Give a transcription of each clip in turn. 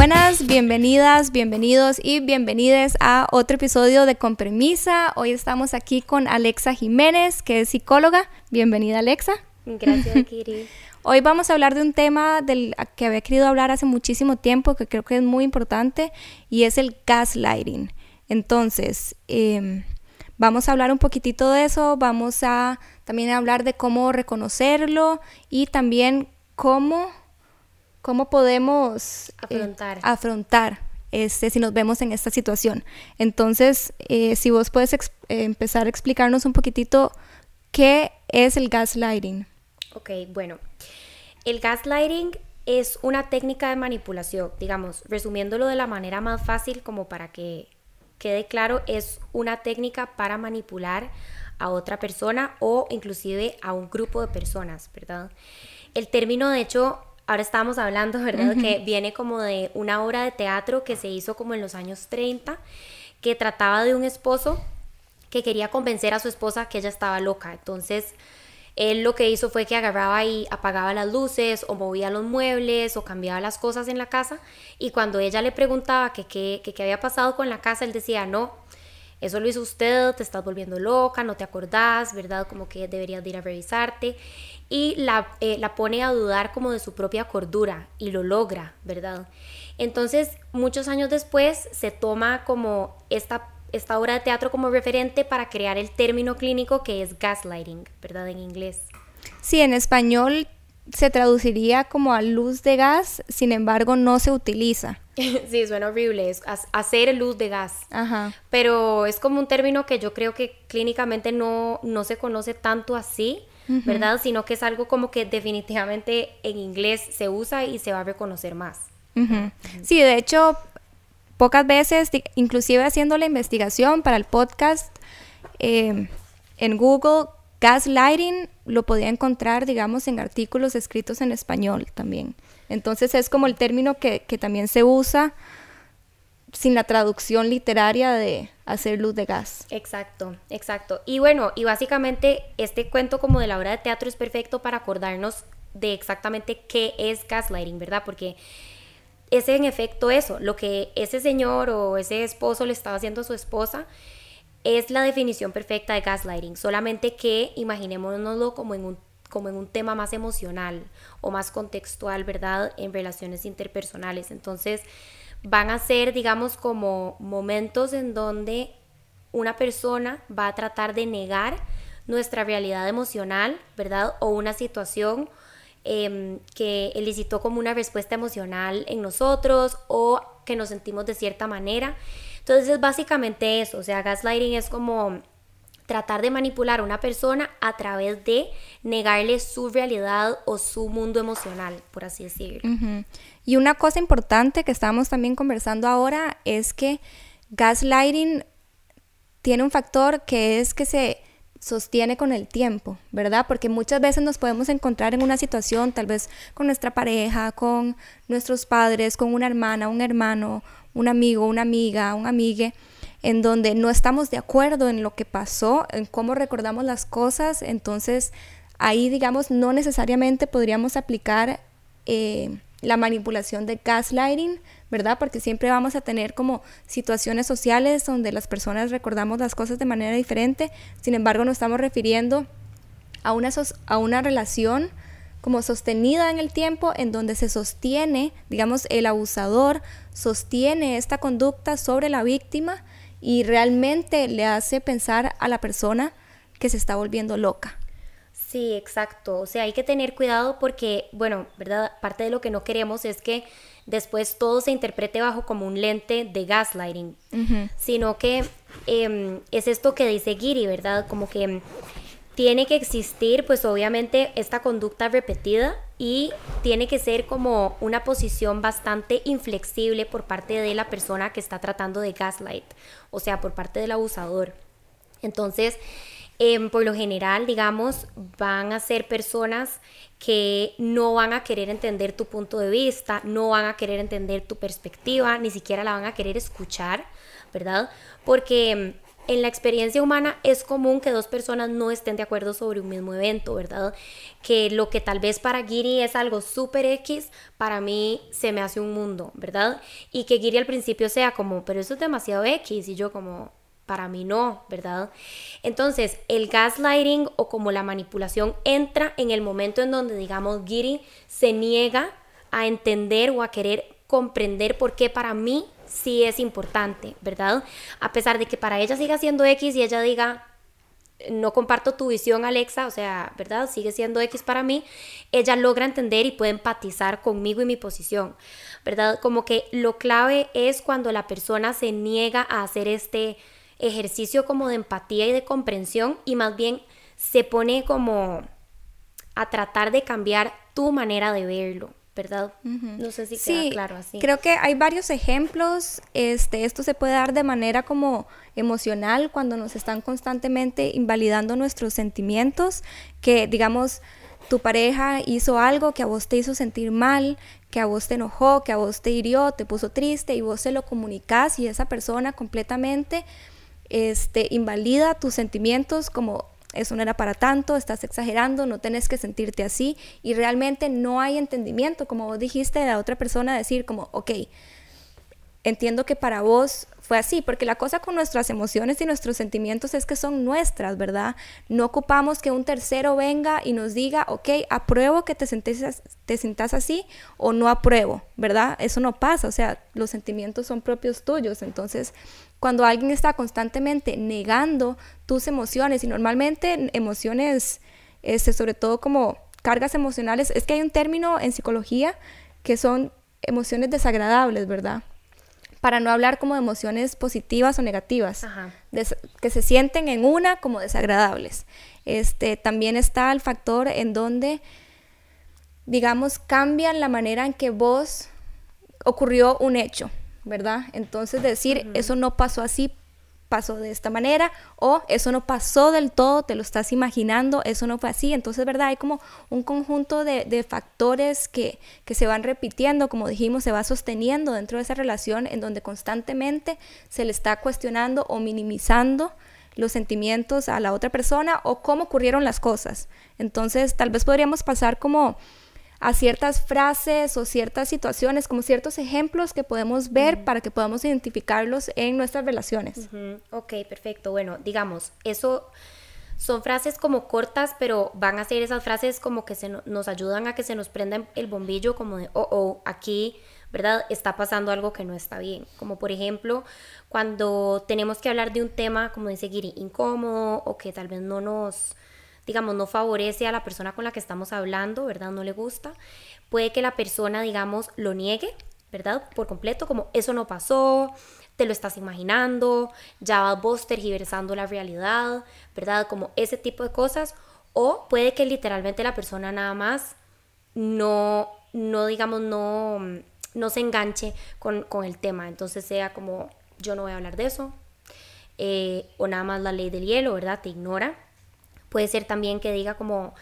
Buenas, bienvenidas, bienvenidos y bienvenidas a otro episodio de Con Premisa. Hoy estamos aquí con Alexa Jiménez, que es psicóloga. Bienvenida, Alexa. Gracias, Kiri. Hoy vamos a hablar de un tema del que había querido hablar hace muchísimo tiempo, que creo que es muy importante, y es el gaslighting. Entonces, em, vamos a hablar un poquitito de eso, vamos a también hablar de cómo reconocerlo y también cómo cómo podemos eh, afrontar, este, si nos vemos en esta situación. Entonces, eh, si vos puedes empezar a explicarnos un poquitito qué es el gaslighting. Ok, bueno, el gaslighting es una técnica de manipulación, digamos, resumiéndolo de la manera más fácil como para que quede claro, es una técnica para manipular a otra persona o inclusive a un grupo de personas, ¿verdad? El término, de hecho, ahora estábamos hablando, ¿verdad? Que viene como de una obra de teatro que se hizo como en los años 30, que trataba de un esposo que quería convencer a su esposa que ella estaba loca. Entonces, él lo que hizo fue que agarraba y apagaba las luces o movía los muebles o cambiaba las cosas en la casa y cuando ella le preguntaba que qué había pasado con la casa, él decía, no, eso lo hizo usted, te estás volviendo loca, no te acordás, ¿verdad? Como que deberías ir a revisarte y la, eh, la pone a dudar como de su propia cordura y lo logra, ¿verdad? Entonces, muchos años después se toma como esta, esta obra de teatro como referente para crear el término clínico que es gaslighting, ¿verdad? En inglés. Sí, en español se traduciría como a luz de gas, sin embargo no se utiliza. sí, suena horrible, es hacer luz de gas. Ajá. Pero es como un término que yo creo que clínicamente no, no se conoce tanto así. ¿verdad? Sino que es algo como que definitivamente en inglés se usa y se va a reconocer más. Sí, de hecho, pocas veces, inclusive haciendo la investigación para el podcast, em, en Google, gaslighting lo podía encontrar, digamos, en artículos escritos en español también. Entonces es como el término que, también se usa sin la traducción literaria de hacer luz de gas. Exacto, exacto. Y bueno, y básicamente este cuento como de la obra de teatro es perfecto para acordarnos de exactamente qué es gaslighting, ¿verdad? Porque es en efecto eso, lo que ese señor o ese esposo le estaba haciendo a su esposa es la definición perfecta de gaslighting, solamente que imaginémonoslo como en un como en un tema más emocional o más contextual, ¿verdad? En relaciones interpersonales. Entonces, van a ser, digamos, como momentos en donde una persona va a tratar de negar nuestra realidad emocional, ¿verdad? O una situación em, que elicitó como una respuesta emocional en nosotros o que nos sentimos de cierta manera. Entonces es básicamente eso, o sea, gaslighting es como tratar de manipular a una persona a través de negarle su realidad o su mundo emocional, por así decirlo. Y una cosa importante que estamos también conversando ahora es que gaslighting tiene un factor que es que se sostiene con el tiempo, ¿verdad? Porque muchas veces nos podemos encontrar en una situación, tal vez con nuestra pareja, con nuestros padres, con una hermana, un hermano, un amigo, una amiga, un amigue, en donde no estamos de acuerdo en lo que pasó, en cómo recordamos las cosas, entonces ahí, digamos, no necesariamente podríamos aplicar eh, la manipulación de gaslighting, ¿verdad? Porque siempre vamos a tener como situaciones sociales donde las personas recordamos las cosas de manera diferente, sin embargo nos estamos refiriendo a una, a una relación como sostenida en el tiempo en donde se sostiene, digamos, el abusador sostiene esta conducta sobre la víctima y realmente le hace pensar a la persona que se está volviendo loca. Sí, exacto. O sea, hay que tener cuidado porque, bueno, ¿verdad? Parte de lo que no queremos es que después todo se interprete bajo como un lente de gaslighting, sino que em, es esto que dice Giri, ¿verdad? Como que tiene que existir, pues obviamente, esta conducta repetida y tiene que ser como una posición bastante inflexible por parte de la persona que está tratando de gaslight, o sea, por parte del abusador. Entonces, em, por lo general, digamos, van a ser personas que no van a querer entender tu punto de vista, no van a querer entender tu perspectiva, ni siquiera la van a querer escuchar, ¿verdad? Porque en la experiencia humana es común que dos personas no estén de acuerdo sobre un mismo evento, ¿verdad? Que lo que tal vez para Giri es algo súper X, para mí se me hace un mundo, ¿verdad? Y que Giri al principio sea como, pero eso es demasiado X, y yo como, para mí no, ¿verdad? Entonces, el gaslighting o como la manipulación entra en el momento en donde, digamos, Giri se niega a entender o a querer comprender por qué para mí sí es importante, ¿verdad? A pesar de que para ella siga siendo X y ella diga, no comparto tu visión, Alexa, o sea, ¿verdad? Sigue siendo X para mí, ella logra entender y puede empatizar conmigo y mi posición, ¿verdad? Como que lo clave es cuando la persona se niega a hacer este ejercicio como de empatía y de comprensión y más bien se pone como a tratar de cambiar tu manera de verlo, ¿verdad? No sé si queda claro así. Creo que hay varios ejemplos. Este, esto se puede dar de manera como emocional cuando nos están constantemente invalidando nuestros sentimientos, que digamos tu pareja hizo algo que a vos te hizo sentir mal, que a vos te enojó, que a vos te hirió, te puso triste y vos se lo comunicas y esa persona completamente este, invalida tus sentimientos como eso no era para tanto, estás exagerando, no tenés que sentirte así y realmente no hay entendimiento, como vos dijiste, de la otra persona decir como, ok, entiendo que para vos fue así, porque la cosa con nuestras emociones y nuestros sentimientos es que son nuestras, ¿verdad? No ocupamos que un tercero venga y nos diga, ok, apruebo que te, sientes, te así o no apruebo, ¿verdad? Eso no pasa, o sea, los sentimientos son propios tuyos, entonces cuando alguien está constantemente negando tus emociones y normalmente emociones, este, sobre todo como cargas emocionales, es que hay un término en psicología que son emociones desagradables, ¿verdad? Para no hablar como de emociones positivas o negativas, que se sienten en una como desagradables. Este, también está el factor en donde, digamos, cambian la manera en que vos ocurrió un hecho. ¿Verdad? Entonces decir, eso no pasó así, pasó de esta manera, o eso no pasó del todo, te lo estás imaginando, eso no fue así. Entonces, ¿verdad? Hay como un conjunto de, factores que, que, se van repitiendo, como dijimos, se va sosteniendo dentro de esa relación en donde constantemente se le está cuestionando o minimizando los sentimientos a la otra persona o cómo ocurrieron las cosas. Entonces, tal vez podríamos pasar como a ciertas frases o ciertas situaciones, como ciertos ejemplos que podemos ver para que podamos identificarlos en nuestras relaciones. Ok, perfecto. Bueno, digamos, eso son frases como cortas, pero van a ser esas frases como que se nos ayudan a que se nos prenda el bombillo, como de, oh, oh, aquí, ¿verdad? Está pasando algo que no está bien. Como por ejemplo, cuando tenemos que hablar de un tema, como de seguir incómodo o que tal vez no nos digamos, no favorece a la persona con la que estamos hablando, ¿verdad? No le gusta. Puede que la persona, digamos, lo niegue, ¿verdad? Por completo, como eso no pasó, te lo estás imaginando, ya vas vos tergiversando la realidad, ¿verdad? Como ese tipo de cosas. O puede que literalmente la persona nada más no, no digamos, no, no se enganche con, el tema. Entonces sea como, yo no voy a hablar de eso. Eh, o nada más la ley del hielo, ¿verdad? Te ignora. Puede ser también que diga como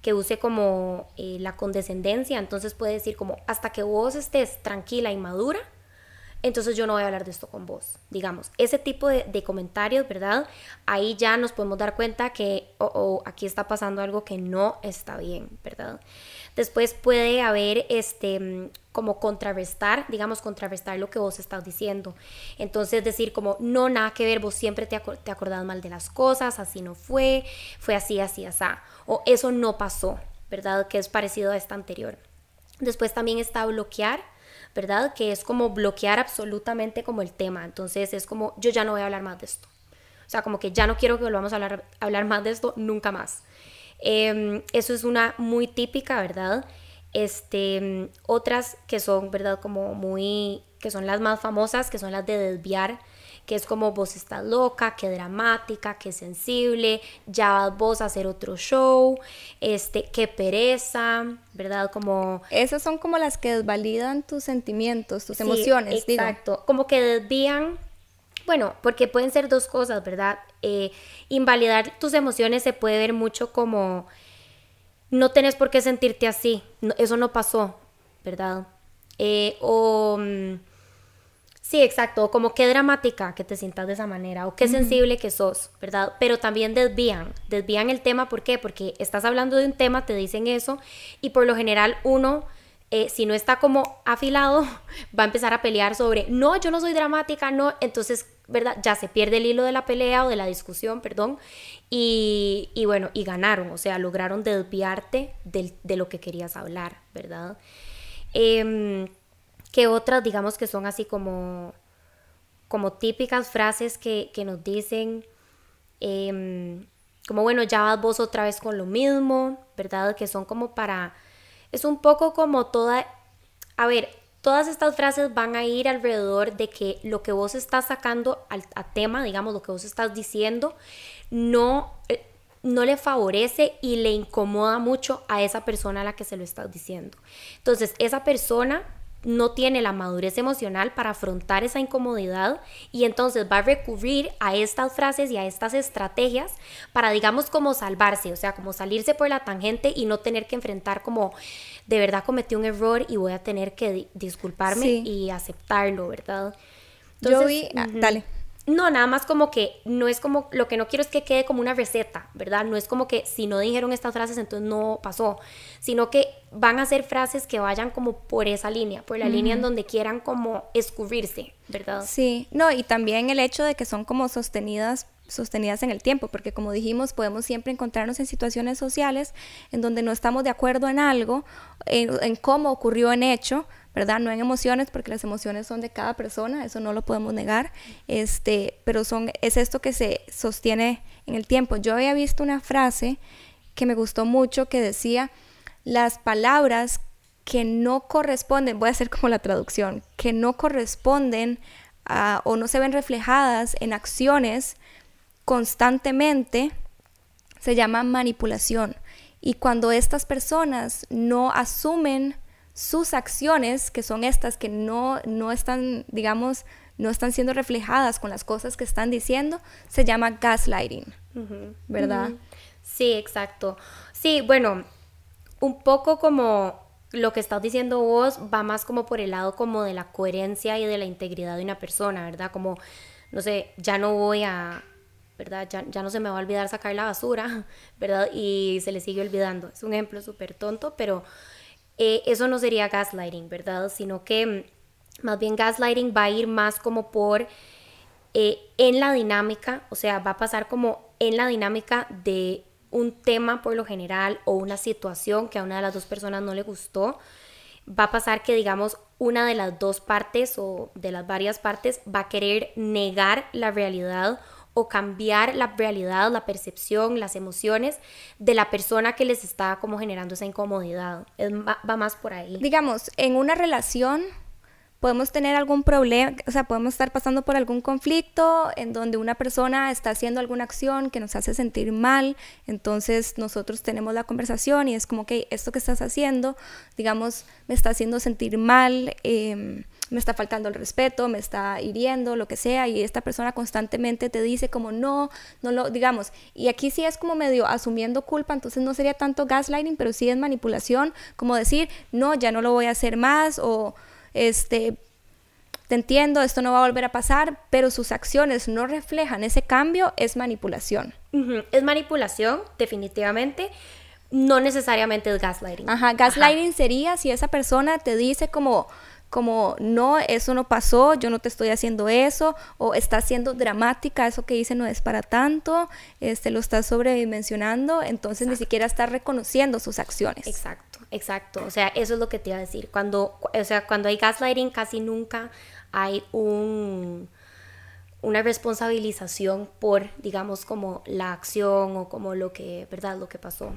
que use como eh, la condescendencia, entonces puede decir como hasta que vos estés tranquila y madura, entonces yo no voy a hablar de esto con vos, digamos. Ese tipo de, comentarios, ¿verdad? Ahí ya nos podemos dar cuenta que oh, aquí está pasando algo que no está bien, ¿verdad? Después puede haber este mm, como contrarrestar, digamos, contrarrestar lo que vos estás diciendo. Entonces decir como, no, nada que ver, vos siempre te, te acordás mal de las cosas, así no fue, fue así, así, así. O eso no pasó, ¿verdad? Que es parecido a esta anterior. Después también está bloquear, ¿verdad? Que es como bloquear absolutamente como el tema. Entonces es como, yo ya no voy a hablar más de esto. O sea, como que ya no quiero que volvamos a hablar, hablar más de esto nunca más. Em, eso es una muy típica, ¿verdad? Este, otras que son, ¿verdad? Como muy, que son las más famosas, que son las de desviar, que es como vos estás loca, que dramática, que sensible, ya vas vos a hacer otro show, este, qué pereza, ¿verdad? Como... Esas son como las que desvalidan tus sentimientos, tus emociones, exacto. Como que desvían bueno, porque pueden ser dos cosas, ¿verdad? Eh, invalidar tus emociones se puede ver mucho como no tenés por qué sentirte así, eso no pasó, ¿verdad? Eh, o mm, Sí, exacto. Como qué dramática que te sientas de esa manera o qué sensible que sos, ¿verdad? Pero también desvían, desvían el tema. ¿Por qué? Porque estás hablando de un tema, te dicen eso y por lo general uno, eh, si no está como afilado, va a empezar a pelear sobre, no, yo no soy dramática, no. Entonces, ¿verdad? Ya se pierde el hilo de la pelea o de la discusión, perdón. Y, y bueno, y ganaron, o sea, lograron desviarte de lo que querías hablar, ¿verdad? Eh, que otras, digamos que son así como, como típicas frases que, nos dicen, em, como bueno, ya vas vos otra vez con lo mismo, ¿verdad? Que son como para, es un poco como toda, a ver, todas estas frases van a ir alrededor de que lo que vos estás sacando al, a tema, digamos, lo que vos estás diciendo, no, eh, no le favorece y le incomoda mucho a esa persona a la que se lo estás diciendo. Entonces, esa persona no tiene la madurez emocional para afrontar esa incomodidad y entonces va a recurrir a estas frases y a estas estrategias para, digamos, como salvarse, o sea, como salirse por la tangente y no tener que enfrentar como, de verdad cometí un error y voy a tener que disculparme y aceptarlo, ¿verdad? Yo vi, ah, dale. No, nada más como que no es como, lo que no quiero es que quede como una receta, ¿verdad? No es como que si no dijeron estas frases entonces no pasó, sino que van a ser frases que vayan como por esa línea, por la línea en donde quieran como escurrirse, ¿verdad? Sí, no, y también el hecho de que son como sostenidas sostenidas en el tiempo, porque como dijimos, podemos siempre encontrarnos en situaciones sociales en donde no estamos de acuerdo en algo, en, en cómo ocurrió en hecho, ¿verdad? No en emociones, porque las emociones son de cada persona, eso no lo podemos negar, este, pero son, es esto que se sostiene en el tiempo. Yo había visto una frase que me gustó mucho que decía, las palabras que no corresponden, voy a hacer como la traducción, que no corresponden o no se ven reflejadas en acciones constantemente, se llama manipulación. Y cuando estas personas no asumen sus acciones, que son estas que no, no están, digamos, no están siendo reflejadas con las cosas que están diciendo, se llama gaslighting, ¿verdad? Sí, exacto. Sí, bueno, un poco como lo que estás diciendo vos va más como por el lado como de la coherencia y de la integridad de una persona, ¿verdad? Como, no sé, ya no voy a, ¿verdad? Ya, ya no se me va a olvidar sacar la basura, ¿verdad? Y se le sigue olvidando. Es un ejemplo súper tonto, pero eh, eso no sería gaslighting, ¿verdad? Sino que mm, más bien gaslighting va a ir más como por eh, en la dinámica, o sea, va a pasar como en la dinámica de un tema por lo general o una situación que a una de las dos personas no le gustó, va a pasar que digamos una de las dos partes o de las varias partes va a querer negar la realidad o cambiar la realidad, la percepción, las emociones de la persona que les está como generando esa incomodidad. va más por ahí. Digamos, en una relación podemos tener algún problema, o sea, podemos estar pasando por algún conflicto en donde una persona está haciendo alguna acción que nos hace sentir mal, entonces nosotros tenemos la conversación y es como que esto que estás haciendo, digamos, me está haciendo sentir mal. Eh, me está faltando el respeto, me está hiriendo, lo que sea, y esta persona constantemente te dice como no, no lo, digamos, y aquí sí es como medio asumiendo culpa, entonces no sería tanto gaslighting, pero sí es manipulación, como decir, no, ya no lo voy a hacer más, o este, te entiendo, esto no va a volver a pasar, pero sus acciones no reflejan ese cambio, es manipulación. Es manipulación, definitivamente. No necesariamente es gaslighting. Ajá, gaslighting sería si esa persona te dice como, como, no, eso no pasó, yo no te estoy haciendo eso, o está siendo dramática, eso que dice no es para tanto, este, lo está sobredimensionando, entonces ni siquiera está reconociendo sus acciones. Exacto, exacto, o sea, eso es lo que te iba a decir, cuando, o sea, cuando hay gaslighting casi nunca hay un una responsabilización por, digamos, como la acción o como lo que, ¿verdad? Lo que pasó.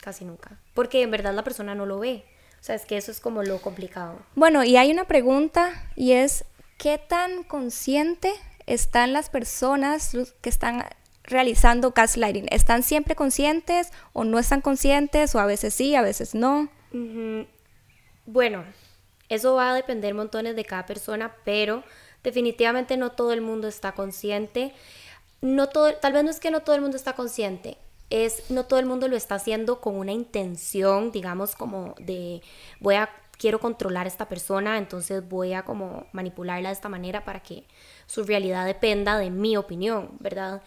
Casi nunca. Porque en verdad la persona no lo ve. O sea, es que eso es como lo complicado. Bueno, y hay una pregunta y es, ¿qué tan consciente están las personas que están realizando gaslighting? ¿Están siempre conscientes o no están conscientes o a veces sí, a veces no? Bueno, eso va a depender montones de cada persona, pero definitivamente no todo el mundo está consciente. No todo, tal vez no es que no todo el mundo está consciente, es no todo el mundo lo está haciendo con una intención, digamos, como de voy a quiero controlar a esta persona, entonces voy a como manipularla de esta manera para que su realidad dependa de mi opinión, ¿verdad?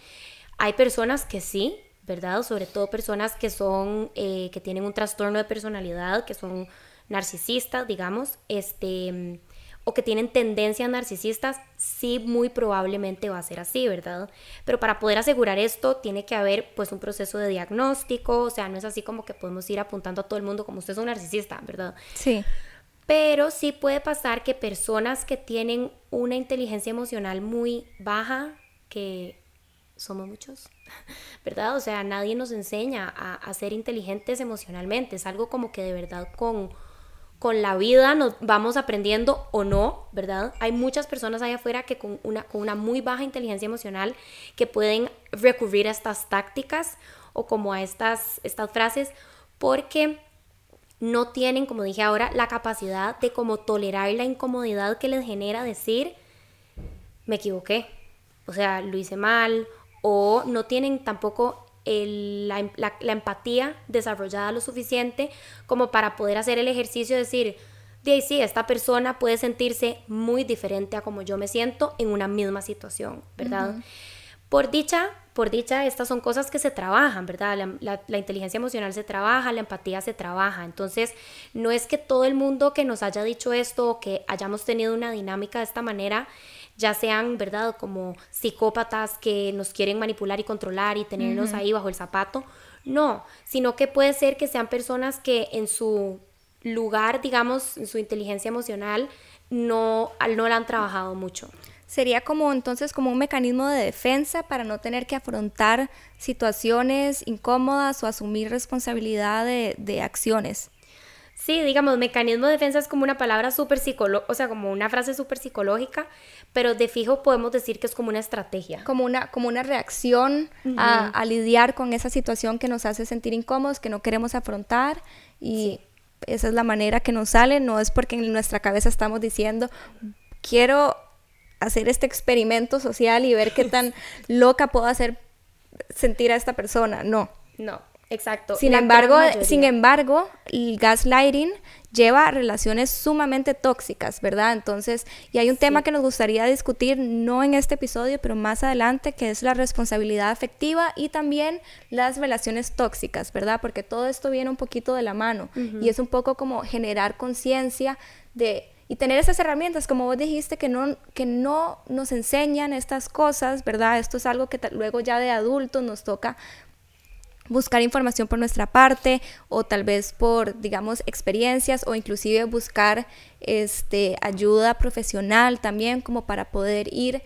Hay personas que sí, ¿verdad? Sobre todo personas que son, eh, que tienen un trastorno de personalidad, que son narcisistas, digamos, este, o que tienen tendencias narcisistas, sí muy probablemente va a ser así, ¿verdad? Pero para poder asegurar esto tiene que haber pues un proceso de diagnóstico, o sea, no es así como que podemos ir apuntando a todo el mundo como usted es un narcisista, ¿verdad? Sí. Pero sí puede pasar que personas que tienen una inteligencia emocional muy baja, que somos muchos, ¿verdad? O sea, nadie nos enseña a, a ser inteligentes emocionalmente, es algo como que de verdad con con la vida nos vamos aprendiendo o no, ¿verdad? Hay muchas personas allá afuera que con una, con una muy baja inteligencia emocional que pueden recurrir a estas tácticas o como a estas, estas frases porque no tienen, como dije ahora, la capacidad de como tolerar la incomodidad que les genera decir, me equivoqué, o sea, lo hice mal, o no tienen tampoco la, empatía desarrollada lo suficiente como para poder hacer el ejercicio de decir, de sí, esta persona puede sentirse muy diferente a como yo me siento en una misma situación, ¿verdad? Por dicha, por dicha, estas son cosas que se trabajan, ¿verdad? La, la, inteligencia emocional se trabaja, la empatía se trabaja. Entonces, no es que todo el mundo que nos haya dicho esto o que hayamos tenido una dinámica de esta manera ya sean, ¿verdad?, como psicópatas que nos quieren manipular y controlar y tenernos ahí bajo el zapato. No, sino que puede ser que sean personas que en su lugar, digamos, en su inteligencia emocional, no, no la han trabajado mucho. Sería como entonces como un mecanismo de defensa para no tener que afrontar situaciones incómodas o asumir responsabilidad de, de acciones. Sí, digamos, mecanismo de defensa es como una palabra súper psicológica, o sea, como una frase súper psicológica, pero de fijo podemos decir que es como una estrategia. Como una, como una reacción a, lidiar con esa situación que nos hace sentir incómodos, que no queremos afrontar y esa es la manera que nos sale, no es porque en nuestra cabeza estamos diciendo, quiero hacer este experimento social y ver qué tan loca puedo hacer sentir a esta persona, no. No, Exacto. Sin embargo, sin embargo, el gaslighting lleva a relaciones sumamente tóxicas, ¿verdad? Entonces, y hay un tema que nos gustaría discutir, no en este episodio, pero más adelante, que es la responsabilidad afectiva y también las relaciones tóxicas, ¿verdad? Porque todo esto viene un poquito de la mano y es un poco como generar conciencia de y tener esas herramientas, como vos dijiste, que no, que no nos enseñan estas cosas, ¿verdad? Esto es algo que luego ya de adultos nos toca buscar información por nuestra parte o tal vez por, digamos, experiencias o inclusive buscar este, ayuda profesional también como para poder ir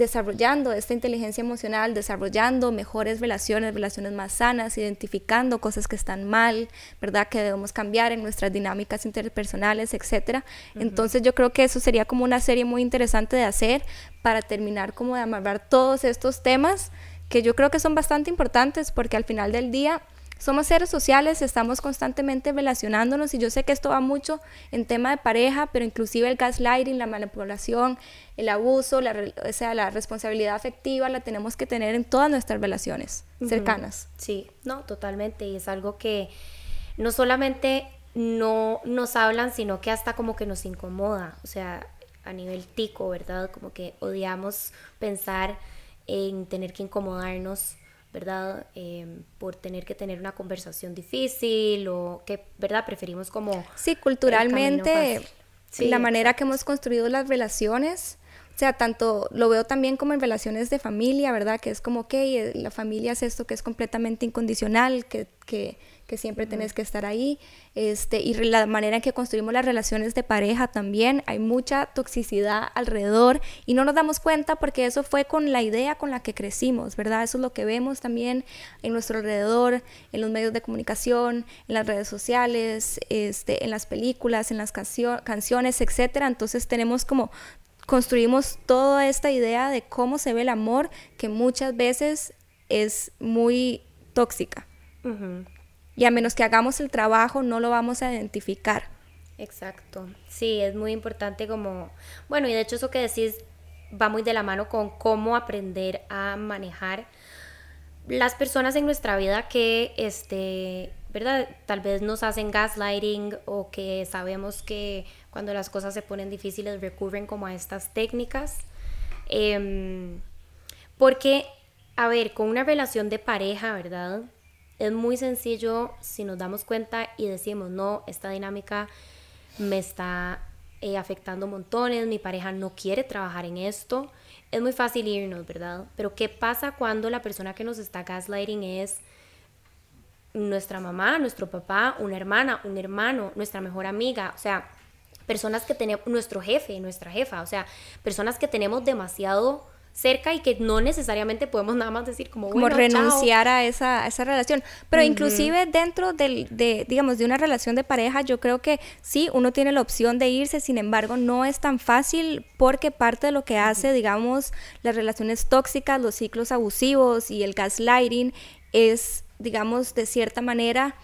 desarrollando esta inteligencia emocional, desarrollando mejores relaciones, relaciones más sanas, identificando cosas que están mal, ¿verdad? Que debemos cambiar en nuestras dinámicas interpersonales, etcétera. Entonces yo creo que eso sería como una serie muy interesante de hacer para terminar como de amarrar todos estos temas que yo creo que son bastante importantes porque al final del día somos seres sociales, estamos constantemente relacionándonos y yo sé que esto va mucho en tema de pareja, pero inclusive el gaslighting, la manipulación, el abuso, la, o sea, la responsabilidad afectiva la tenemos que tener en todas nuestras relaciones cercanas. Sí, no, totalmente, y es algo que no solamente no nos hablan, sino que hasta como que nos incomoda, o sea, a nivel tico, ¿verdad? Como que odiamos pensar en tener que incomodarnos, ¿verdad? Em, por tener que tener una conversación difícil o que, ¿verdad? Preferimos como... Sí, culturalmente, la manera que hemos construido las relaciones, o sea, tanto lo veo también como en relaciones de familia, ¿verdad? Que es como, ok, eh, la familia es esto que es completamente incondicional, que, que que siempre tenés que estar ahí, este, y la manera en que construimos las relaciones de pareja también, hay mucha toxicidad alrededor y no nos damos cuenta porque eso fue con la idea con la que crecimos, ¿verdad? Eso es lo que vemos también en nuestro alrededor, en los medios de comunicación, en las redes sociales, este, en las películas, en las canciones, etcétera. Entonces tenemos como construimos toda esta idea de cómo se ve el amor que muchas veces es muy tóxica y a menos que hagamos el trabajo no lo vamos a identificar. Exacto, sí, es muy importante como, bueno, y de hecho eso que decís va muy de la mano con cómo aprender a manejar las personas en nuestra vida que este ¿verdad? Tal vez nos hacen gaslighting o que sabemos que cuando las cosas se ponen difíciles recurren como a estas técnicas. Em, porque, a ver, con una relación de pareja, ¿verdad? Es muy sencillo si nos damos cuenta y decimos, no, esta dinámica me está eh, afectando montones, mi pareja no quiere trabajar en esto. Es muy fácil irnos, ¿verdad? Pero ¿qué pasa cuando la persona que nos está gaslighting es nuestra mamá, nuestro papá, una hermana, un hermano, nuestra mejor amiga, o sea, personas que tenemos, nuestro jefe, nuestra jefa, o sea, personas que tenemos demasiado cerca y que no necesariamente podemos nada más decir como, como renunciar a esa, esa relación. Pero inclusive dentro del, de, digamos, de una relación de pareja, yo creo que sí, uno tiene la opción de irse, sin embargo, no es tan fácil porque parte de lo que hace, digamos, las relaciones tóxicas, los ciclos abusivos y el gaslighting es digamos, de cierta manera,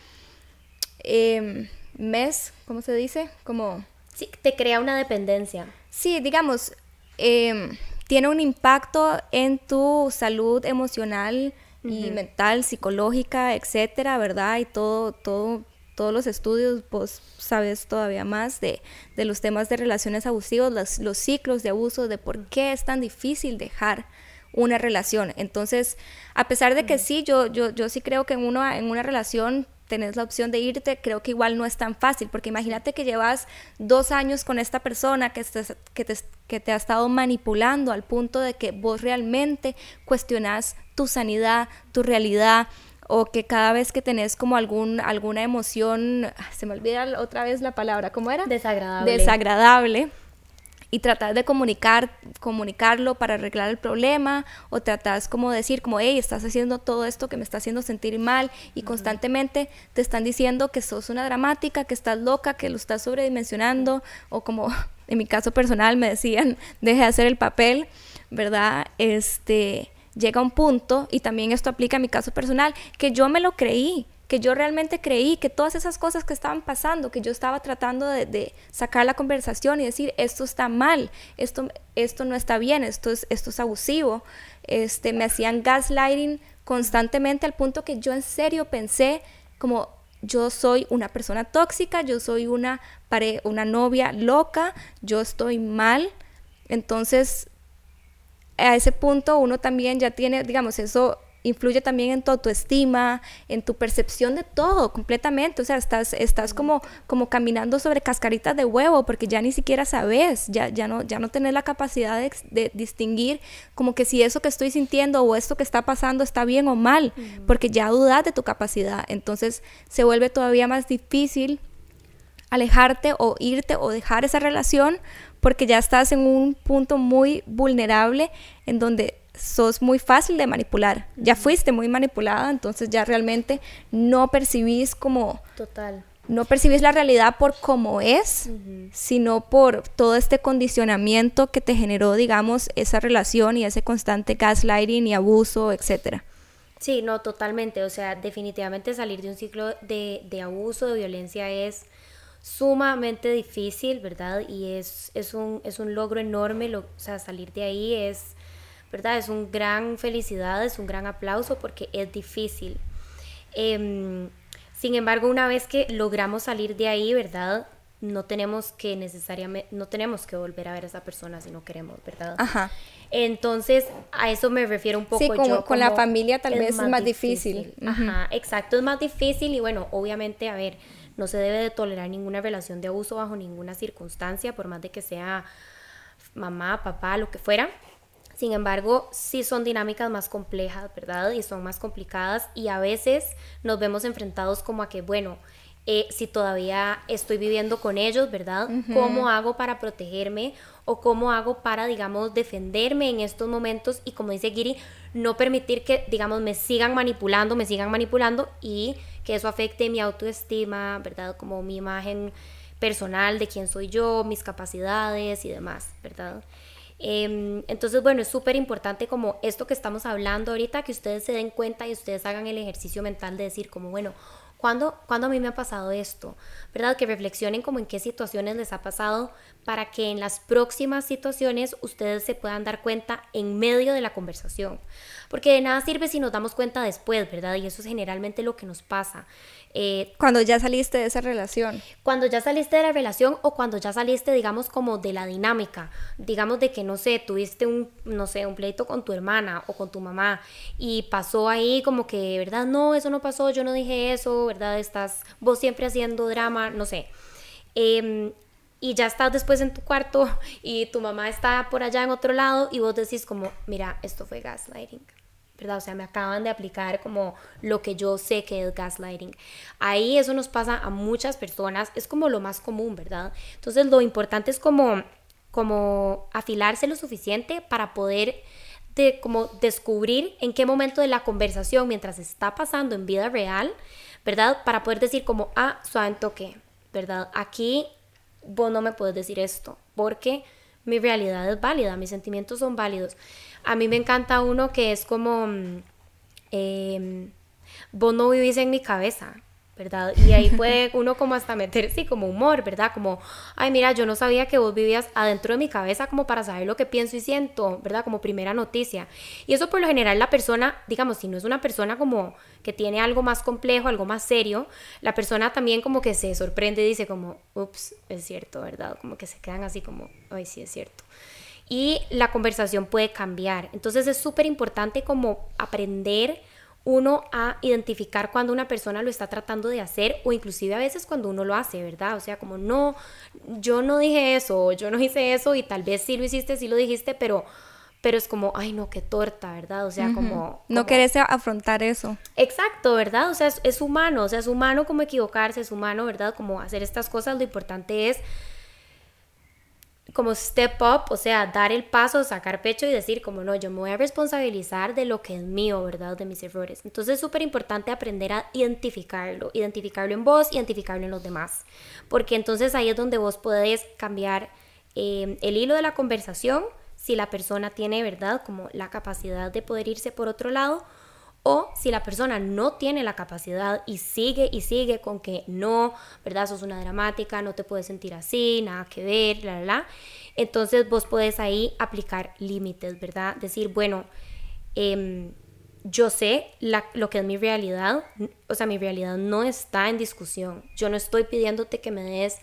eh, mes, ¿cómo se dice? Como... Sí, te crea una dependencia. Sí, digamos, em, tiene un impacto en tu salud emocional y mental, psicológica, etcétera, ¿verdad? Y todo, todo, todos los estudios, vos sabes todavía más de, de los temas de relaciones abusivas, los, los, ciclos de abuso, de por qué es tan difícil dejar una relación. Entonces, a pesar de que sí, yo, yo, yo sí creo que en, uno, en una relación tenés la opción de irte, creo que igual no es tan fácil, porque imagínate que llevas dos años con esta persona que, que, te, que te ha estado manipulando al punto de que vos realmente cuestionás tu sanidad, tu realidad, o que cada vez que tenés como algún, alguna emoción, ah, se me olvida otra vez la palabra, ¿cómo era? Desagradable. Desagradable y tratar de comunicar, comunicarlo para arreglar el problema o tratas como decir como, hey, estás haciendo todo esto que me está haciendo sentir mal y constantemente te están diciendo que sos una dramática, que estás loca, que lo estás sobredimensionando o como en mi caso personal me decían, deje de hacer el papel, ¿verdad? Este, llega un punto, y también esto aplica a mi caso personal, que yo me lo creí, que yo realmente creí que todas esas cosas que estaban pasando, que yo estaba tratando de, sacar la conversación y decir, esto está mal, esto, esto no está bien, esto es, esto es abusivo, este, me hacían gaslighting constantemente al punto que yo en serio pensé como yo soy una persona tóxica, yo soy una, una novia loca, yo estoy mal, entonces a ese punto uno también ya tiene, digamos, eso influye también en tu autoestima, en tu percepción de todo completamente. O sea, estás, estás como, como caminando sobre cascaritas de huevo porque ya ni siquiera sabes, ya, ya, no, ya no tenés la capacidad de, distinguir como que si eso que estoy sintiendo o esto que está pasando está bien o mal, porque ya dudas de tu capacidad. Entonces se vuelve todavía más difícil alejarte o irte o dejar esa relación porque ya estás en un punto muy vulnerable en donde sos muy fácil de manipular. Ya fuiste muy manipulada, entonces ya realmente no percibís como... Total. No percibís la realidad por cómo es, sino por todo este condicionamiento que te generó, digamos, esa relación y ese constante gaslighting y abuso, etcétera. Sí, no, totalmente. O sea, definitivamente salir de un ciclo de, de abuso, de violencia es sumamente difícil, ¿verdad? Y es, es, un, es un logro enorme, lo, o sea, salir de ahí es ¿verdad? Es un gran felicidad, es un gran aplauso porque es difícil. Em, sin embargo, una vez que logramos salir de ahí, ¿verdad? No tenemos que necesariamente, no tenemos que volver a ver a esa persona si no queremos, ¿verdad? Ajá. Entonces, a eso me refiero un poco. Sí, como, con la familia tal vez es más difícil. Ajá, exacto, es más difícil y bueno, obviamente, a ver, no se debe de tolerar ninguna relación de abuso bajo ninguna circunstancia, por más de que sea mamá, papá, lo que fuera. Sin embargo, sí son dinámicas más complejas, ¿verdad? Y son más complicadas y a veces nos vemos enfrentados como a que, bueno, eh, si todavía estoy viviendo con ellos, ¿verdad? ¿Cómo hago para protegerme o cómo hago para, digamos, defenderme en estos momentos y como dice Giri, no permitir que, digamos, me sigan manipulando, me sigan manipulando y que eso afecte mi autoestima, ¿verdad? Como mi imagen personal de quién soy yo, mis capacidades y demás, ¿verdad? Em, entonces, bueno, es súper importante como esto que estamos hablando ahorita, que ustedes se den cuenta y ustedes hagan el ejercicio mental de decir como, bueno, ¿cuándo, ¿cuándo a mí me ha pasado esto? ¿Verdad? Que reflexionen como en qué situaciones les ha pasado para que en las próximas situaciones ustedes se puedan dar cuenta en medio de la conversación. Porque de nada sirve si nos damos cuenta después, ¿verdad? Y eso es generalmente lo que nos pasa. Eh, cuando ya saliste de esa relación. Cuando ya saliste de la relación o cuando ya saliste, digamos, como de la dinámica. Digamos de que, no sé, tuviste un, no sé, un pleito con tu hermana o con tu mamá y pasó ahí como que, ¿verdad? No, eso no pasó, yo no dije eso, ¿verdad? Estás vos siempre haciendo drama, no sé. Em, y ya estás después en tu cuarto y tu mamá está por allá en otro lado y vos decís como, mira, esto fue gaslighting. ¿verdad? O sea, me acaban de aplicar como lo que yo sé que es gaslighting. Ahí eso nos pasa a muchas personas, es como lo más común, ¿verdad? Entonces lo importante es como, como afilarse lo suficiente para poder de, como descubrir en qué momento de la conversación, mientras está pasando en vida real, ¿verdad? Para poder decir como, ah, suave toque, ¿verdad? Aquí vos no me puedes decir esto, porque mi realidad es válida, mis sentimientos son válidos. A mí me encanta uno que es como, eh, vos no vivís en mi cabeza, ¿verdad? Y ahí puede uno como hasta meter, sí, como humor, ¿verdad? Como, ay, mira, yo no sabía que vos vivías adentro de mi cabeza como para saber lo que pienso y siento, ¿verdad? Como primera noticia. Y eso por lo general la persona, digamos, si no es una persona como que tiene algo más complejo, algo más serio, la persona también como que se sorprende y dice como, ups, es cierto, ¿verdad? Como que se quedan así como, ay, sí, es cierto y la conversación puede cambiar. Entonces es súper importante como aprender uno a identificar cuando una persona lo está tratando de hacer o inclusive a veces cuando uno lo hace, ¿verdad? O sea, como no, yo no dije eso, yo no hice eso y tal vez sí lo hiciste, sí lo dijiste, pero pero es como, ay no, qué torta, ¿verdad? O sea, como, No querés afrontar eso. Exacto, ¿verdad? O sea, es, es humano, o sea, es humano como equivocarse, es humano, ¿verdad? Como hacer estas cosas, lo importante es como step up, o sea, dar el paso, sacar pecho y decir como no, yo me voy a responsabilizar de lo que es mío, ¿verdad? De mis errores. Entonces es súper importante aprender a identificarlo, identificarlo en vos, identificarlo en los demás, porque entonces ahí es donde vos podés cambiar eh, el hilo de la conversación, si la persona tiene, ¿verdad? Como la capacidad de poder irse por otro lado o si la persona no tiene la capacidad y sigue y sigue con que no, ¿verdad? Sos una dramática, no te puedes sentir así, nada que ver, la, la, la. Entonces vos podés ahí aplicar límites, ¿verdad? Decir, bueno, em, yo sé lo que es mi realidad, o sea, mi realidad no está en discusión. Yo no estoy pidiéndote que me des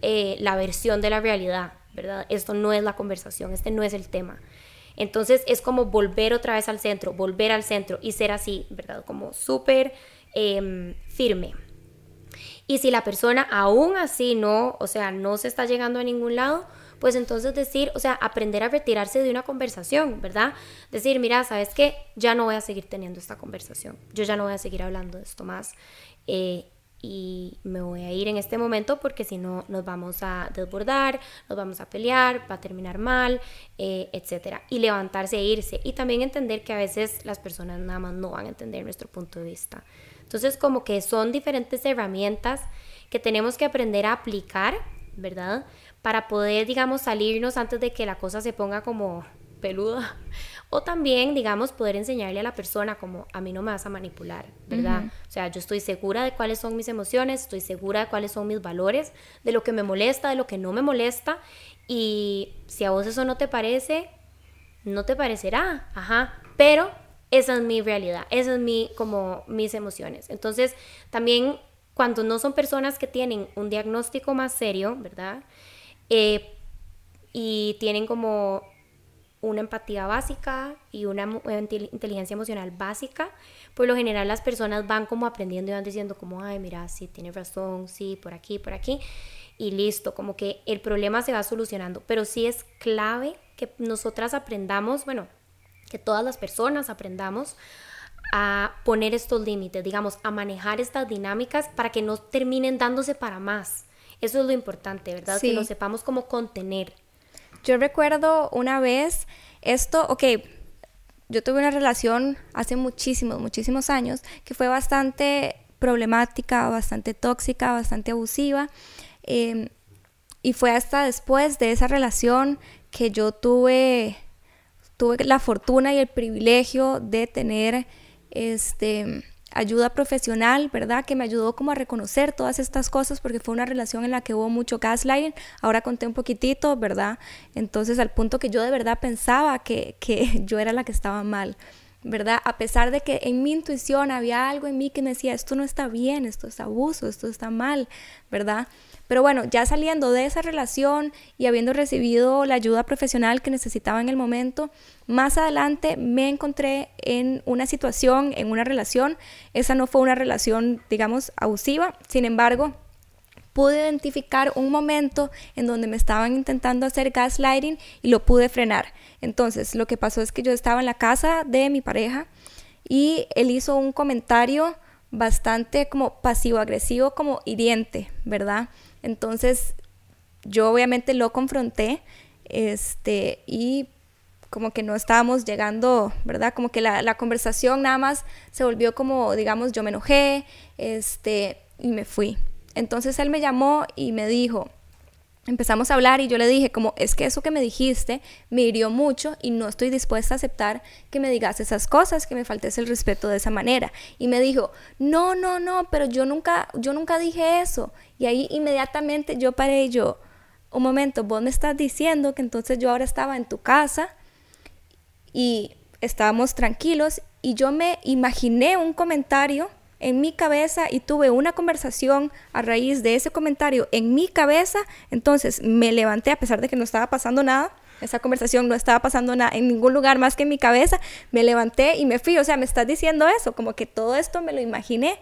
eh, la versión de la realidad, ¿verdad? Esto no es la conversación, este no es el tema. Entonces es como volver otra vez al centro, volver al centro y ser así, ¿verdad? Como súper em, firme. Y si la persona aún así no, o sea, no se está llegando a ningún lado, pues entonces decir, o sea, aprender a retirarse de una conversación, ¿verdad? Decir, mira, ¿sabes qué? Ya no voy a seguir teniendo esta conversación, yo ya no voy a seguir hablando de esto más. Eh, y me voy a ir en este momento porque si no nos vamos a desbordar, nos vamos a pelear, va a terminar mal, eh, etc. Y levantarse e irse. Y también entender que a veces las personas nada más no van a entender nuestro punto de vista. Entonces como que son diferentes herramientas que tenemos que aprender a aplicar, ¿verdad? Para poder, digamos, salirnos antes de que la cosa se ponga como peluda o también, digamos, poder enseñarle a la persona como a mí no me vas a manipular, ¿verdad? O sea, yo estoy segura de cuáles son mis emociones, estoy segura de cuáles son mis valores, de lo que me molesta, de lo que no me molesta. Y si a vos eso no te parece, no te parecerá, ajá. Pero esa es mi realidad, esas es mi, como mis emociones. Entonces, también cuando no son personas que tienen un diagnóstico más serio, ¿verdad? Eh, y tienen como una empatía básica y una inteligencia emocional básica, por lo general las personas van como aprendiendo y van diciendo como, ay, mira, sí, tienes razón, sí, por aquí, por aquí, y listo, como que el problema se va solucionando, pero sí es clave que nosotras aprendamos, bueno, que todas las personas aprendamos a poner estos límites, digamos, a manejar estas dinámicas para que no terminen dándose para más. Eso es lo importante, ¿verdad? Que lo sepamos como contener. Yo recuerdo una vez esto, ok, yo tuve una relación hace muchísimos, muchísimos años que fue bastante problemática, bastante tóxica, bastante abusiva. Em, y fue hasta después de esa relación que yo tuve, tuve la fortuna y el privilegio de tener este, ayuda profesional, ¿verdad? Que me ayudó como a reconocer todas estas cosas porque fue una relación en la que hubo mucho gaslighting. Ahora conté un poquitito, ¿verdad? Entonces al punto que yo de verdad pensaba que, que yo era la que estaba mal. ¿verdad? A pesar de que en mi intuición había algo en mí que me decía, esto no está bien, esto es abuso, esto está mal, ¿verdad? Pero bueno, ya saliendo de esa relación y habiendo recibido la ayuda profesional que necesitaba en el momento, más adelante me encontré en una situación, en una relación. Esa no fue una relación, digamos, abusiva. Sin embargo, pude identificar un momento en donde me estaban intentando hacer gaslighting y lo pude frenar. Entonces, lo que pasó es que yo estaba en la casa de mi pareja y él hizo un comentario bastante como pasivo-agresivo, como hiriente, ¿verdad? Entonces, yo obviamente lo confronté, este, y como que no estábamos llegando, ¿verdad? Como que la, conversación nada más se volvió como, digamos, yo me enojé, este, y me fui. Entonces él me llamó y me dijo, empezamos a hablar y yo le dije como es que eso que me dijiste me hirió mucho y no estoy dispuesta a aceptar que me digas esas cosas, que me faltes el respeto de esa manera. Y me dijo, "No, no, no, pero yo nunca yo nunca dije eso." Y ahí inmediatamente yo paré y yo, "Un momento, vos me estás diciendo que entonces yo ahora estaba en tu casa y estábamos tranquilos y yo me imaginé un comentario en mi cabeza y tuve una conversación a raíz de ese comentario en mi cabeza, entonces me levanté a pesar de que no estaba pasando nada, esa conversación no estaba pasando nada en ningún lugar más que en mi cabeza, me levanté y me fui, o sea, me estás diciendo eso, como que todo esto me lo imaginé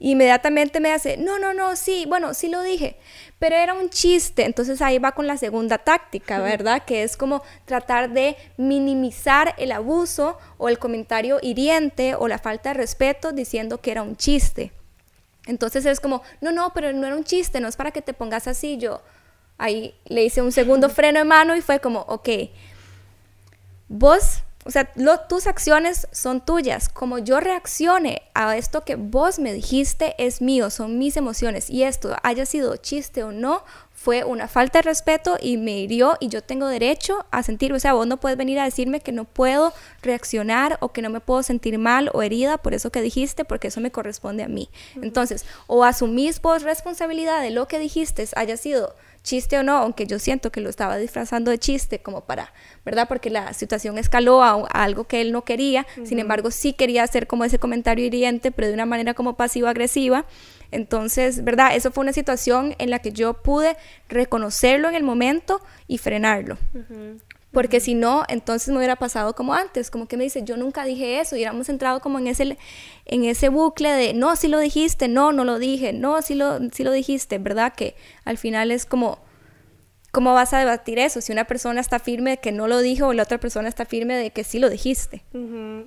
inmediatamente me hace, no, no, no, sí, bueno, sí lo dije, pero era un chiste. Entonces ahí va con la segunda táctica, ¿verdad? Que es como tratar de minimizar el abuso o el comentario hiriente o la falta de respeto diciendo que era un chiste. Entonces es como, no, no, pero no era un chiste, no es para que te pongas así. Yo ahí le hice un segundo freno de mano y fue como, ok, vos o sea, tus acciones son tuyas. Como yo reaccione a esto que vos me dijiste es mío, son mis emociones. Y esto, haya sido chiste o no, fue una falta de respeto y me hirió y yo tengo derecho a sentir, o sea, vos no puedes venir a decirme que no puedo reaccionar o que no me puedo sentir mal o herida por eso que dijiste, porque eso me corresponde a mí. Entonces, o asumís vos responsabilidad de lo que dijiste, haya sido chiste o no, aunque yo siento que lo estaba disfrazando de chiste como para, ¿verdad? Porque la situación escaló a, algo que él no quería, sin embargo sí quería hacer como ese comentario hiriente, pero de una manera como pasivo-agresiva. Entonces, ¿verdad? Eso fue una situación en la que yo pude reconocerlo en el momento y frenarlo. Porque si no, entonces me hubiera pasado como antes, como que me dice, yo nunca dije eso, y hubiéramos entrado como en ese, en ese bucle de, no, si lo dijiste, no, no lo dije, no, si lo, si lo dijiste, ¿verdad? Que al final es como, ¿cómo vas a debatir eso? Si una persona está firme de que no lo dijo o la otra persona está firme de que sí lo dijiste.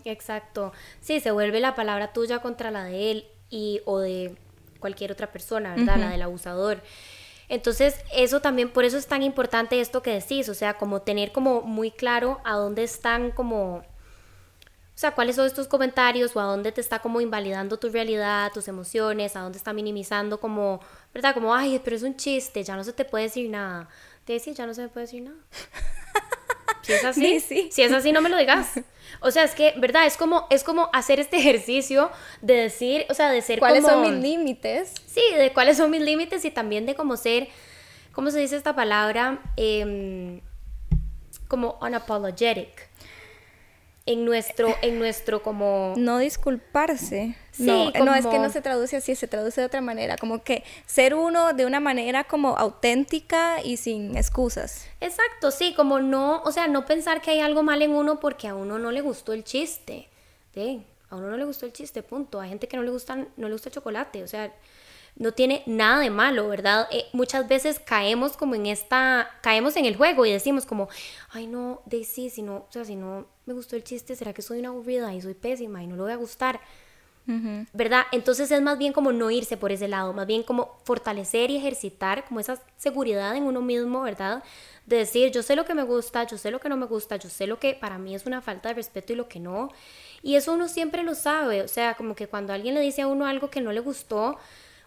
exacto. Sí, se vuelve la palabra tuya contra la de él y, o de cualquier otra persona, ¿verdad? La del abusador. Entonces, eso también, por eso es tan importante esto que decís, o sea, como tener como muy claro a dónde están como, o sea, cuáles son estos comentarios o a dónde te está como invalidando tu realidad, tus emociones, a dónde está minimizando como, ¿verdad? Como, ay, pero es un chiste, ya no se te puede decir nada. Te decía, ya no se me puede decir nada. Si es así, si es así, no me lo digas. O sea, es que, ¿verdad? Es como, es como hacer este ejercicio de decir, o sea, de ser ¿Cuáles son mis límites? Sí, de cuáles son mis límites y también de cómo ser, ¿cómo se dice esta palabra? Em, como unapologetic en nuestro, en nuestro como... No disculparse. no, no, es que no se traduce así, se traduce de otra manera, como que ser uno de una manera como auténtica y sin excusas. Exacto, sí, como no, o sea, no pensar que hay algo mal en uno porque a uno no le gustó el chiste. ¿sí? A uno no le gustó el chiste, punto. Hay gente que no le gusta, no le gusta el chocolate, o sea, no tiene nada de malo, ¿verdad? Eh, muchas veces caemos como en esta, caemos en el juego y decimos como, ay no, Daisy, si no, o sea, si no me gustó el chiste, ¿será que soy una aburrida y soy pésima y no lo voy a gustar? ¿Verdad? Entonces es más bien como no irse por ese lado, más bien como fortalecer y ejercitar como esa seguridad en uno mismo, ¿verdad? De decir, yo sé lo que me gusta, yo sé lo que no me gusta, yo sé lo que para mí es una falta de respeto y lo que no. Y eso uno siempre lo sabe, o sea, como que cuando alguien le dice a uno algo que no le gustó,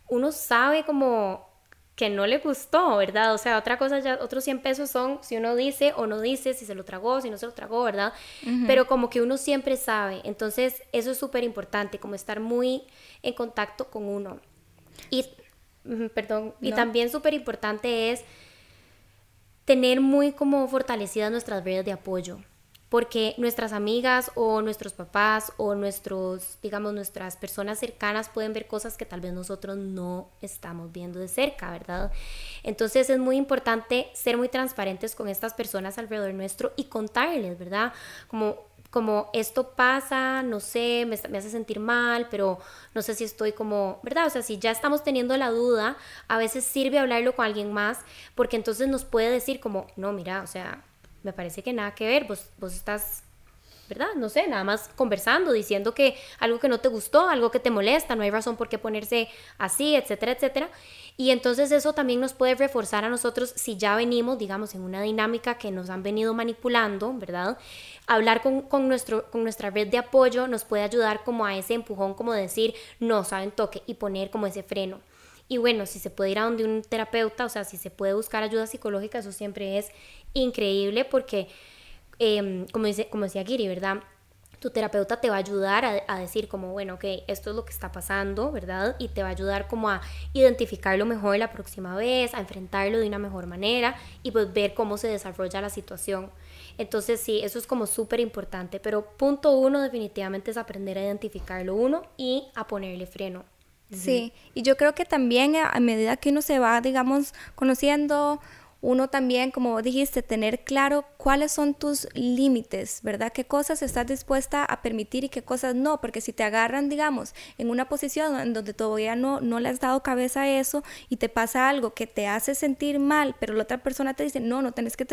uno sabe como que no le gustó, ¿verdad? O sea, otra cosa ya, otros 100 pesos son si uno dice o no dice, si se lo tragó, si no se lo tragó, ¿verdad? Pero como que uno siempre sabe, entonces eso es súper importante, como estar muy en contacto con uno. Y, perdón, y también súper importante es tener muy como fortalecidas nuestras redes de apoyo porque nuestras amigas o nuestros papás o nuestros, digamos, nuestras personas cercanas pueden ver cosas que tal vez nosotros no estamos viendo de cerca, ¿verdad? Entonces es muy importante ser muy transparentes con estas personas alrededor nuestro y contarles, ¿verdad? Como como esto pasa, no sé, me, me, hace sentir mal, pero no sé si estoy como, ¿verdad? O sea, si ya estamos teniendo la duda, a veces sirve hablarlo con alguien más, porque entonces nos puede decir como, no, mira, o sea, me parece que nada que ver, vos, vos estás, ¿verdad? No sé, nada más conversando, diciendo que algo que no te gustó, algo que te molesta, no hay razón por qué ponerse así, etcétera, etcétera. Y entonces eso también nos puede reforzar a nosotros si ya venimos, digamos, en una dinámica que nos han venido manipulando, ¿verdad? Hablar con, con, nuestro, con nuestra red de apoyo nos puede ayudar como a ese empujón, como decir, no, saben toque y poner como ese freno. Y bueno, si se puede ir a donde un terapeuta, o sea, si se puede buscar ayuda psicológica, eso siempre es increíble porque, em, como, dice, como decía Giri, ¿verdad? Tu terapeuta te va a ayudar a, decir como, bueno, ok, esto es lo que está pasando, ¿verdad? Y te va a ayudar como a identificarlo mejor la próxima vez, a enfrentarlo de una mejor manera y pues ver cómo se desarrolla la situación. Entonces sí, eso es como súper importante, pero punto uno definitivamente es aprender a identificarlo uno y a ponerle freno. Sí, y yo creo que también a medida que uno se va, digamos, conociendo uno también, como dijiste, tener claro cuáles son tus límites, ¿verdad? ¿Qué cosas estás dispuesta a permitir y qué cosas no? Porque si te agarran, digamos, en una posición en donde todavía no, no le has dado cabeza a eso y te pasa algo que te hace sentir mal, pero la otra persona te dice, no, no tenés que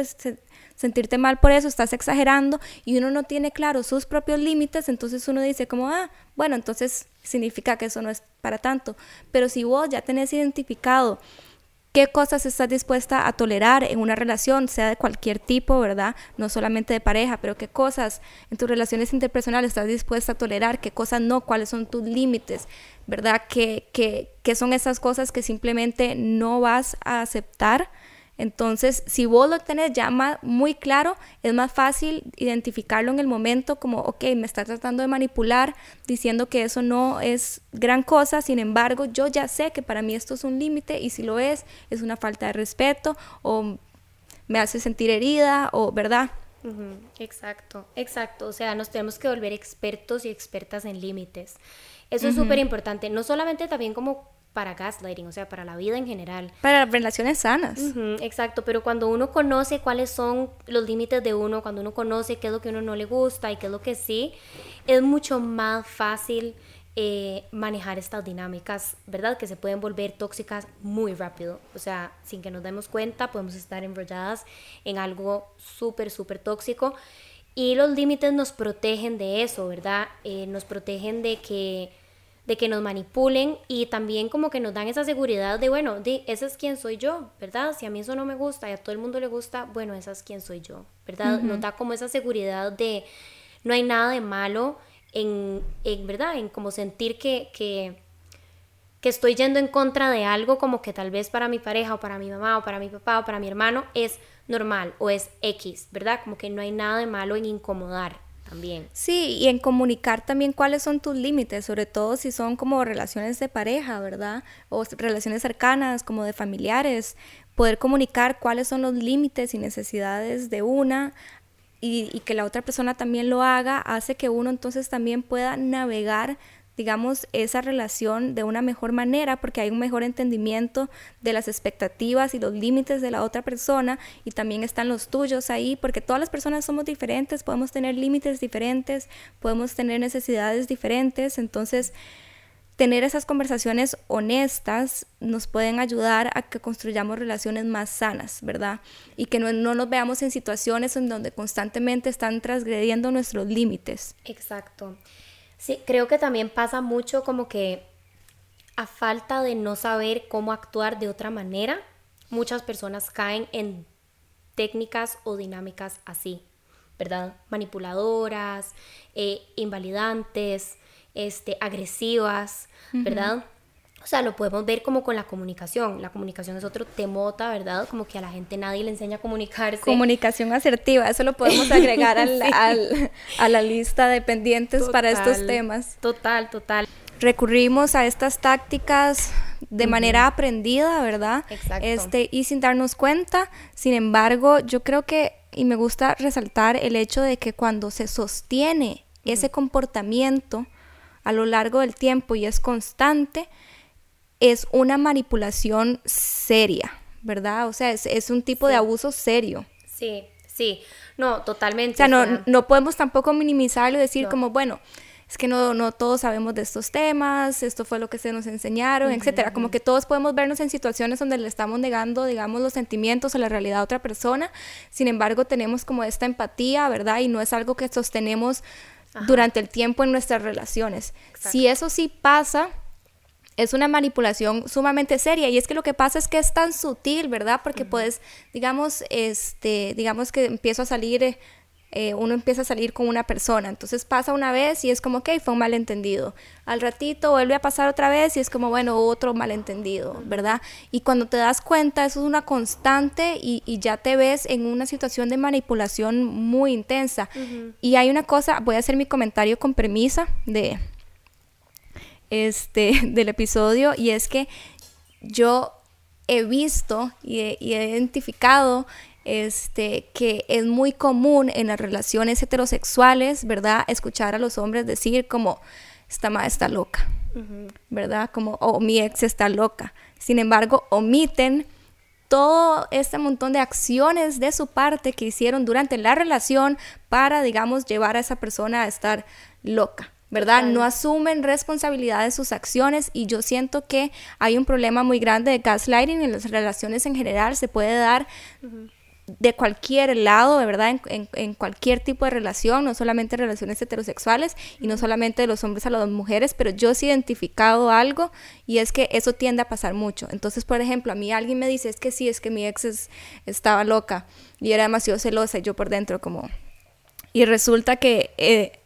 sentirte mal por eso, estás exagerando y uno no tiene claro sus propios límites, entonces uno dice como, ah, bueno, entonces significa que eso no es para tanto. Pero si vos ya tenés identificado, qué cosas estás dispuesta a tolerar en una relación, sea de cualquier tipo, ¿verdad? No solamente de pareja, pero qué cosas en tus relaciones interpersonales estás dispuesta a tolerar, qué cosas no, cuáles son tus límites, ¿verdad? ¿Qué, qué son esas cosas que simplemente no vas a aceptar entonces, si vos lo tenés ya muy claro, es más fácil identificarlo en el momento como, ok, me está tratando de manipular, diciendo que eso no es gran cosa, sin embargo, yo ya sé que para mí esto es un límite y si lo es, es una falta de respeto o me hace sentir herida o, ¿verdad? Exacto, exacto. O sea, nos tenemos que volver expertos y expertas en límites. Eso es súper importante, no solamente también como para gaslighting, o sea, para la vida en general. Para relaciones sanas. exacto, pero cuando uno conoce cuáles son los límites de uno, cuando uno conoce qué es lo que uno no le gusta y qué es lo que sí, es mucho más fácil eh, manejar estas dinámicas, ¿verdad? Que se pueden volver tóxicas muy rápido. O sea, sin que nos demos cuenta, podemos estar enrolladas en algo súper, súper tóxico. Y los límites nos protegen de eso, ¿verdad? Eh, nos protegen de que de que nos manipulen y también como que nos dan esa seguridad de, bueno, de, ese es quien soy yo, ¿verdad? Si a mí eso no me gusta y a todo el mundo le gusta, bueno, esa es quien soy yo, ¿verdad? Nos da como esa seguridad de no hay nada de malo en, en ¿verdad? En como sentir que, que, que estoy yendo en contra de algo como que tal vez para mi pareja o para mi mamá o para mi papá o para mi hermano es normal o es X, ¿verdad? Como que no hay nada de malo en incomodar, Sí, y en comunicar también cuáles son tus límites, sobre todo si son como relaciones de pareja, ¿verdad? O relaciones cercanas, como de familiares. Poder comunicar cuáles son los límites y necesidades de una y, y que la otra persona también lo haga, hace que uno entonces también pueda navegar digamos, esa relación de una mejor manera porque hay un mejor entendimiento de las expectativas y los límites de la otra persona y también están los tuyos ahí porque todas las personas somos diferentes, podemos tener límites diferentes, podemos tener necesidades diferentes, entonces tener esas conversaciones honestas nos pueden ayudar a que construyamos relaciones más sanas, ¿verdad? Y que no, no nos veamos en situaciones en donde constantemente están transgrediendo nuestros límites. Exacto. Sí, creo que también pasa mucho como que a falta de no saber cómo actuar de otra manera, muchas personas caen en técnicas o dinámicas así, ¿verdad? Manipuladoras, eh, invalidantes, este, agresivas, ¿verdad? O sea, lo podemos ver como con la comunicación. La comunicación es otro temota, ¿verdad? Como que a la gente nadie le enseña a comunicarse. Comunicación asertiva, eso lo podemos agregar al, a la lista de pendientes para estos temas. Total, total. Recurrimos a estas tácticas de manera aprendida, ¿verdad? Exacto. Este, y sin darnos cuenta. Sin embargo, yo creo que, y me gusta resaltar el hecho de que cuando se sostiene ese comportamiento a lo largo del tiempo y es constante, es una manipulación seria, ¿verdad? O sea, es, un tipo de abuso serio. Sí, sí, no, totalmente. O sea, no, no podemos tampoco minimizarlo y decir como, bueno, es que no, no todos sabemos de estos temas, esto fue lo que se nos enseñaron, etcétera. Como que todos podemos vernos en situaciones donde le estamos negando, digamos, los sentimientos o la realidad a otra persona. Sin embargo, tenemos como esta empatía, ¿verdad? Y no es algo que sostenemos durante el tiempo en nuestras relaciones. Si eso sí pasa, es una manipulación sumamente seria y es que lo que pasa es que es tan sutil, ¿verdad? Porque pues, digamos, este, digamos que empiezo a salir, eh, uno empieza a salir con una persona, entonces pasa una vez y es como, ok, fue un malentendido. Al ratito vuelve a pasar otra vez y es como, bueno, otro malentendido, ¿verdad? Y cuando te das cuenta, eso es una constante y, ya te ves en una situación de manipulación muy intensa. Y hay una cosa, voy a hacer mi comentario con premisa de este, del episodio y es que yo he visto y he, identificado este, que es muy común en las relaciones heterosexuales, ¿verdad? Escuchar a los hombres decir como, esta madre está loca, ¿verdad? Como, o mi ex está loca. Sin embargo, omiten todo este montón de acciones de su parte que hicieron durante la relación para, digamos, llevar a esa persona a estar loca. ¿Verdad? No asumen responsabilidad de sus acciones y yo siento que hay un problema muy grande de gaslighting en las relaciones en general, se puede dar de cualquier lado, de verdad, en, cualquier tipo de relación, no solamente relaciones heterosexuales y no solamente de los hombres a las mujeres, pero yo he identificado algo y es que eso tiende a pasar mucho. Entonces, por ejemplo, a mí alguien me dice, es que sí, es que mi ex estaba loca y era demasiado celosa y yo por dentro como... Y resulta que... Eh,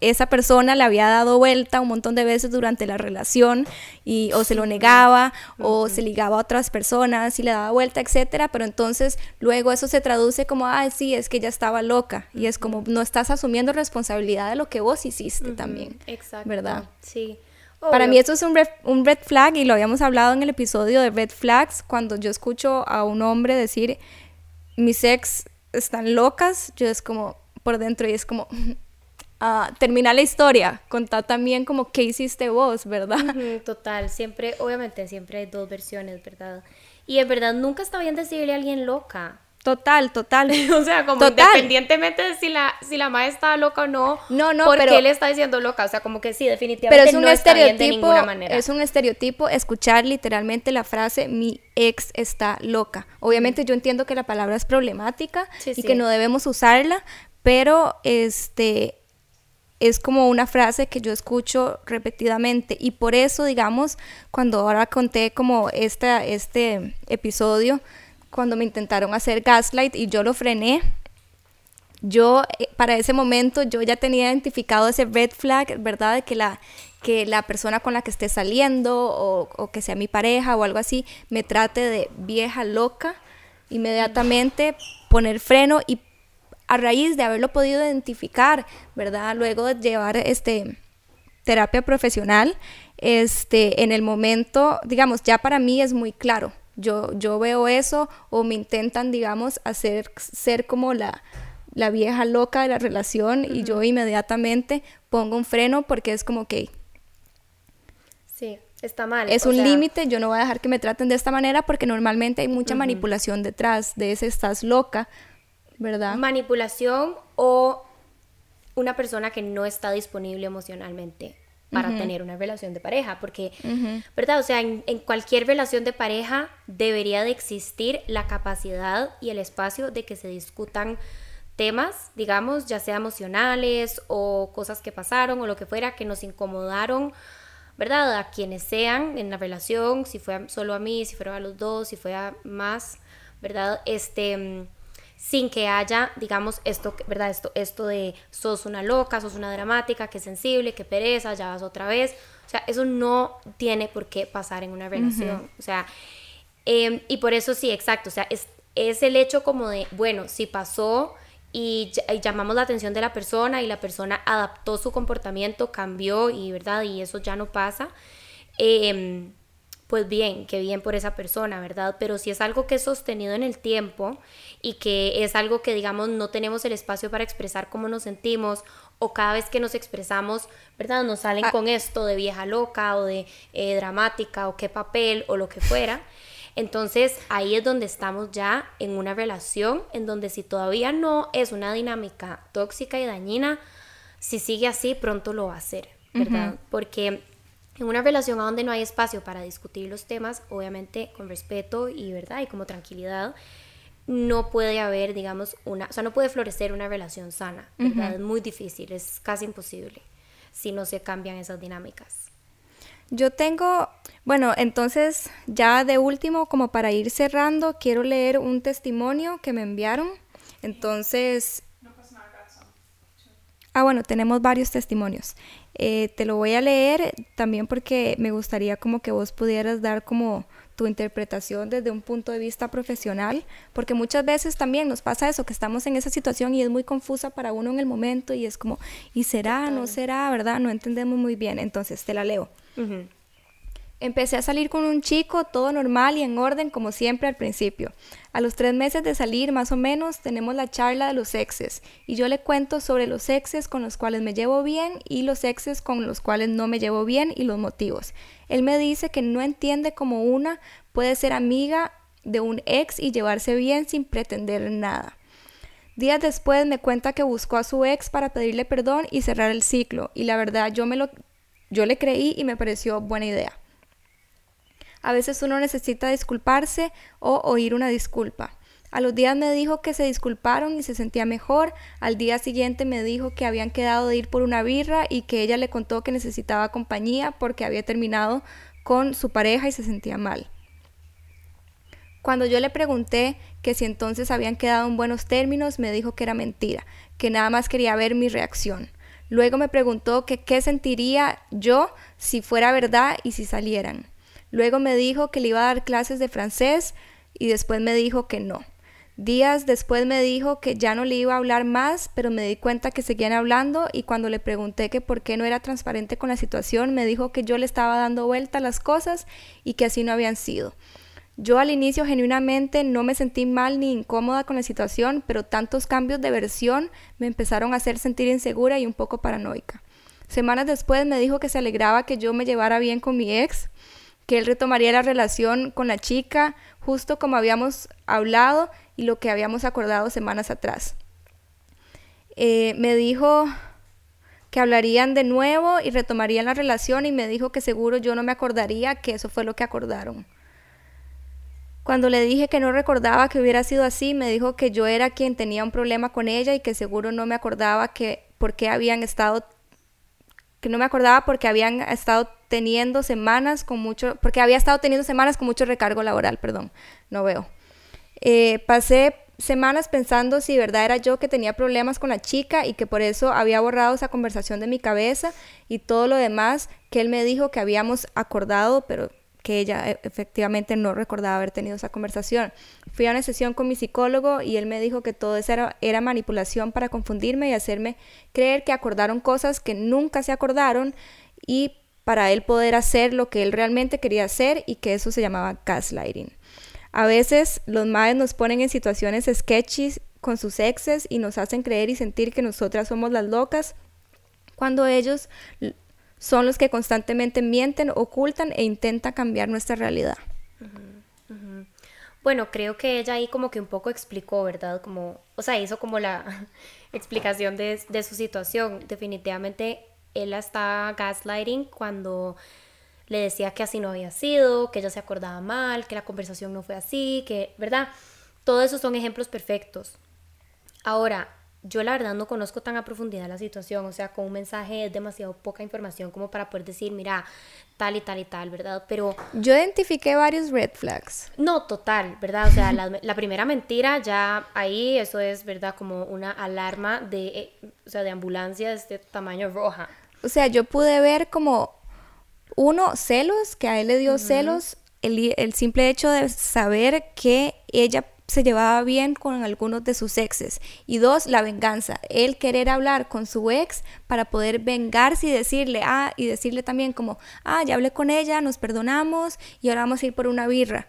esa persona le había dado vuelta un montón de veces durante la relación y o se lo negaba o se ligaba a otras personas y le daba vuelta, etcétera, pero entonces luego eso se traduce como, ah, sí, es que ella estaba loca y es como no estás asumiendo responsabilidad de lo que vos hiciste también. Exacto. ¿Verdad? Sí. Para mí eso es un red, un red flag y lo habíamos hablado en el episodio de red flags cuando yo escucho a un hombre decir mis ex están locas, yo es como por dentro y es como uh, termina la historia, contá también como qué hiciste vos, ¿verdad? total, siempre, obviamente siempre hay dos versiones, ¿verdad? Y en verdad nunca está bien decirle a alguien loca. Total, total. o sea, como independientemente de si la, si la madre está loca o no, no, no ¿por qué le está diciendo loca? O sea, como que sí, definitivamente pero es un no estereotipo, está bien de ninguna manera. Es un estereotipo escuchar literalmente la frase mi ex está loca. Obviamente yo entiendo que la palabra es problemática y que no debemos usarla, pero este es como una frase que yo escucho repetidamente y por eso, digamos, cuando ahora conté como esta, este episodio, cuando me intentaron hacer gaslight y yo lo frené, yo eh, para ese momento yo ya tenía identificado ese red flag, ¿verdad? De que la, que la persona con la que esté saliendo o, o que sea mi pareja o algo así me trate de vieja loca, inmediatamente poner freno y a raíz de haberlo podido identificar, ¿verdad? Luego de llevar este terapia profesional, este, en el momento, digamos, ya para mí es muy claro. Yo, yo veo eso o me intentan, digamos, hacer ser como la, la vieja loca de la relación y yo inmediatamente pongo un freno porque es como que... Sí, está mal. Es un límite, yo no voy a dejar que me traten de esta manera porque normalmente hay mucha manipulación detrás de ese estás loca ¿verdad? Manipulación o una persona que no está disponible emocionalmente para tener una relación de pareja, porque, ¿verdad? O sea, en, cualquier relación de pareja debería de existir la capacidad y el espacio de que se discutan temas, digamos, ya sea emocionales o cosas que pasaron o lo que fuera, que nos incomodaron, ¿verdad? A quienes sean en la relación, si fue solo a mí, si fueron a los dos, si fue a más, ¿verdad? Este sin que haya, digamos, esto, ¿verdad? Esto, esto de sos una loca, sos una dramática, que sensible, que pereza, ya vas otra vez. O sea, eso no tiene por qué pasar en una relación. O sea, em, y por eso sí, exacto. O sea, es, es el hecho como de, bueno, si pasó y, llamamos la atención de la persona y la persona adaptó su comportamiento, cambió y, ¿verdad? Y eso ya no pasa. Eh, pues bien, qué bien por esa persona, ¿verdad? Pero si es algo que es sostenido en el tiempo y que es algo que, digamos, no tenemos el espacio para expresar cómo nos sentimos o cada vez que nos expresamos, ¿verdad? Nos salen ah. con esto de vieja loca o de eh, dramática o qué papel o lo que fuera. Entonces ahí es donde estamos ya en una relación en donde si todavía no es una dinámica tóxica y dañina, si sigue así, pronto lo va a hacer, ¿verdad? Porque en una relación a donde no hay espacio para discutir los temas, obviamente con respeto y verdad y como tranquilidad, no puede haber, digamos, una, o sea, no puede florecer una relación sana, ¿verdad? Es muy difícil, es casi imposible si no se cambian esas dinámicas. Yo tengo, bueno, entonces ya de último, como para ir cerrando, quiero leer un testimonio que me enviaron. Entonces... Ah, bueno, tenemos varios testimonios. Eh, te lo voy a leer también porque me gustaría como que vos pudieras dar como tu interpretación desde un punto de vista profesional, porque muchas veces también nos pasa eso, que estamos en esa situación y es muy confusa para uno en el momento y es como, ¿y será? ¿No será? ¿Verdad? No entendemos muy bien. Entonces, te la leo. Empecé a salir con un chico, todo normal y en orden como siempre al principio. A los tres meses de salir, más o menos, tenemos la charla de los exes y yo le cuento sobre los exes con los cuales me llevo bien y los exes con los cuales no me llevo bien y los motivos. Él me dice que no entiende cómo una puede ser amiga de un ex y llevarse bien sin pretender nada. Días después me cuenta que buscó a su ex para pedirle perdón y cerrar el ciclo y la verdad yo me lo yo le creí y me pareció buena idea. A veces uno necesita disculparse o oír una disculpa. A los días me dijo que se disculparon y se sentía mejor. Al día siguiente me dijo que habían quedado de ir por una birra y que ella le contó que necesitaba compañía porque había terminado con su pareja y se sentía mal. Cuando yo le pregunté que si entonces habían quedado en buenos términos, me dijo que era mentira, que nada más quería ver mi reacción. Luego me preguntó que qué sentiría yo si fuera verdad y si salieran. Luego me dijo que le iba a dar clases de francés y después me dijo que no. Días después me dijo que ya no le iba a hablar más, pero me di cuenta que seguían hablando y cuando le pregunté que por qué no era transparente con la situación, me dijo que yo le estaba dando vuelta a las cosas y que así no habían sido. Yo al inicio genuinamente no me sentí mal ni incómoda con la situación, pero tantos cambios de versión me empezaron a hacer sentir insegura y un poco paranoica. Semanas después me dijo que se alegraba que yo me llevara bien con mi ex, que él retomaría la relación con la chica, justo como habíamos hablado y lo que habíamos acordado semanas atrás. Eh, me dijo que hablarían de nuevo y retomarían la relación y me dijo que seguro yo no me acordaría que eso fue lo que acordaron. Cuando le dije que no recordaba que hubiera sido así, me dijo que yo era quien tenía un problema con ella y que seguro no me acordaba que por qué habían estado que no me acordaba porque habían estado teniendo semanas con mucho, porque había estado teniendo semanas con mucho recargo laboral, perdón, no veo. Eh, pasé semanas pensando si verdad era yo que tenía problemas con la chica y que por eso había borrado esa conversación de mi cabeza y todo lo demás que él me dijo que habíamos acordado, pero que ella e, efectivamente no recordaba haber tenido esa conversación. Fui a una sesión con mi psicólogo y él me dijo que todo eso era, manipulación para confundirme y hacerme creer que acordaron cosas que nunca se acordaron y para él poder hacer lo que él realmente quería hacer y que eso se llamaba gaslighting. A veces los madres nos ponen en situaciones sketchy con sus exes y nos hacen creer y sentir que nosotras somos las locas cuando ellos son los que constantemente mienten, ocultan e intentan cambiar nuestra realidad. Bueno, creo que ella ahí como que un poco explicó, ¿verdad? Como, o sea, hizo como la explicación de, de su situación. Definitivamente él la estaba gaslighting cuando le decía que así no había sido, que ella se acordaba mal, que la conversación no fue así, que, ¿verdad? Todos esos son ejemplos perfectos. Ahora, yo la verdad no conozco tan a profundidad la situación, o sea, con un mensaje es demasiado poca información como para poder decir, mira, tal y tal y tal, ¿verdad? Pero... Yo identifiqué varios red flags. No, total, ¿verdad? O sea, la, primera mentira ya ahí, eso es, ¿verdad? Como una alarma de, eh, o sea, de ambulancia de este tamaño roja. O sea, yo pude ver como, uno, celos, que a él le dio celos, el, el simple hecho de saber que ella se llevaba bien con algunos de sus exes. Y dos, la venganza. El querer hablar con su ex para poder vengarse y decirle, ah, y decirle también como, ah, ya hablé con ella, nos perdonamos y ahora vamos a ir por una birra.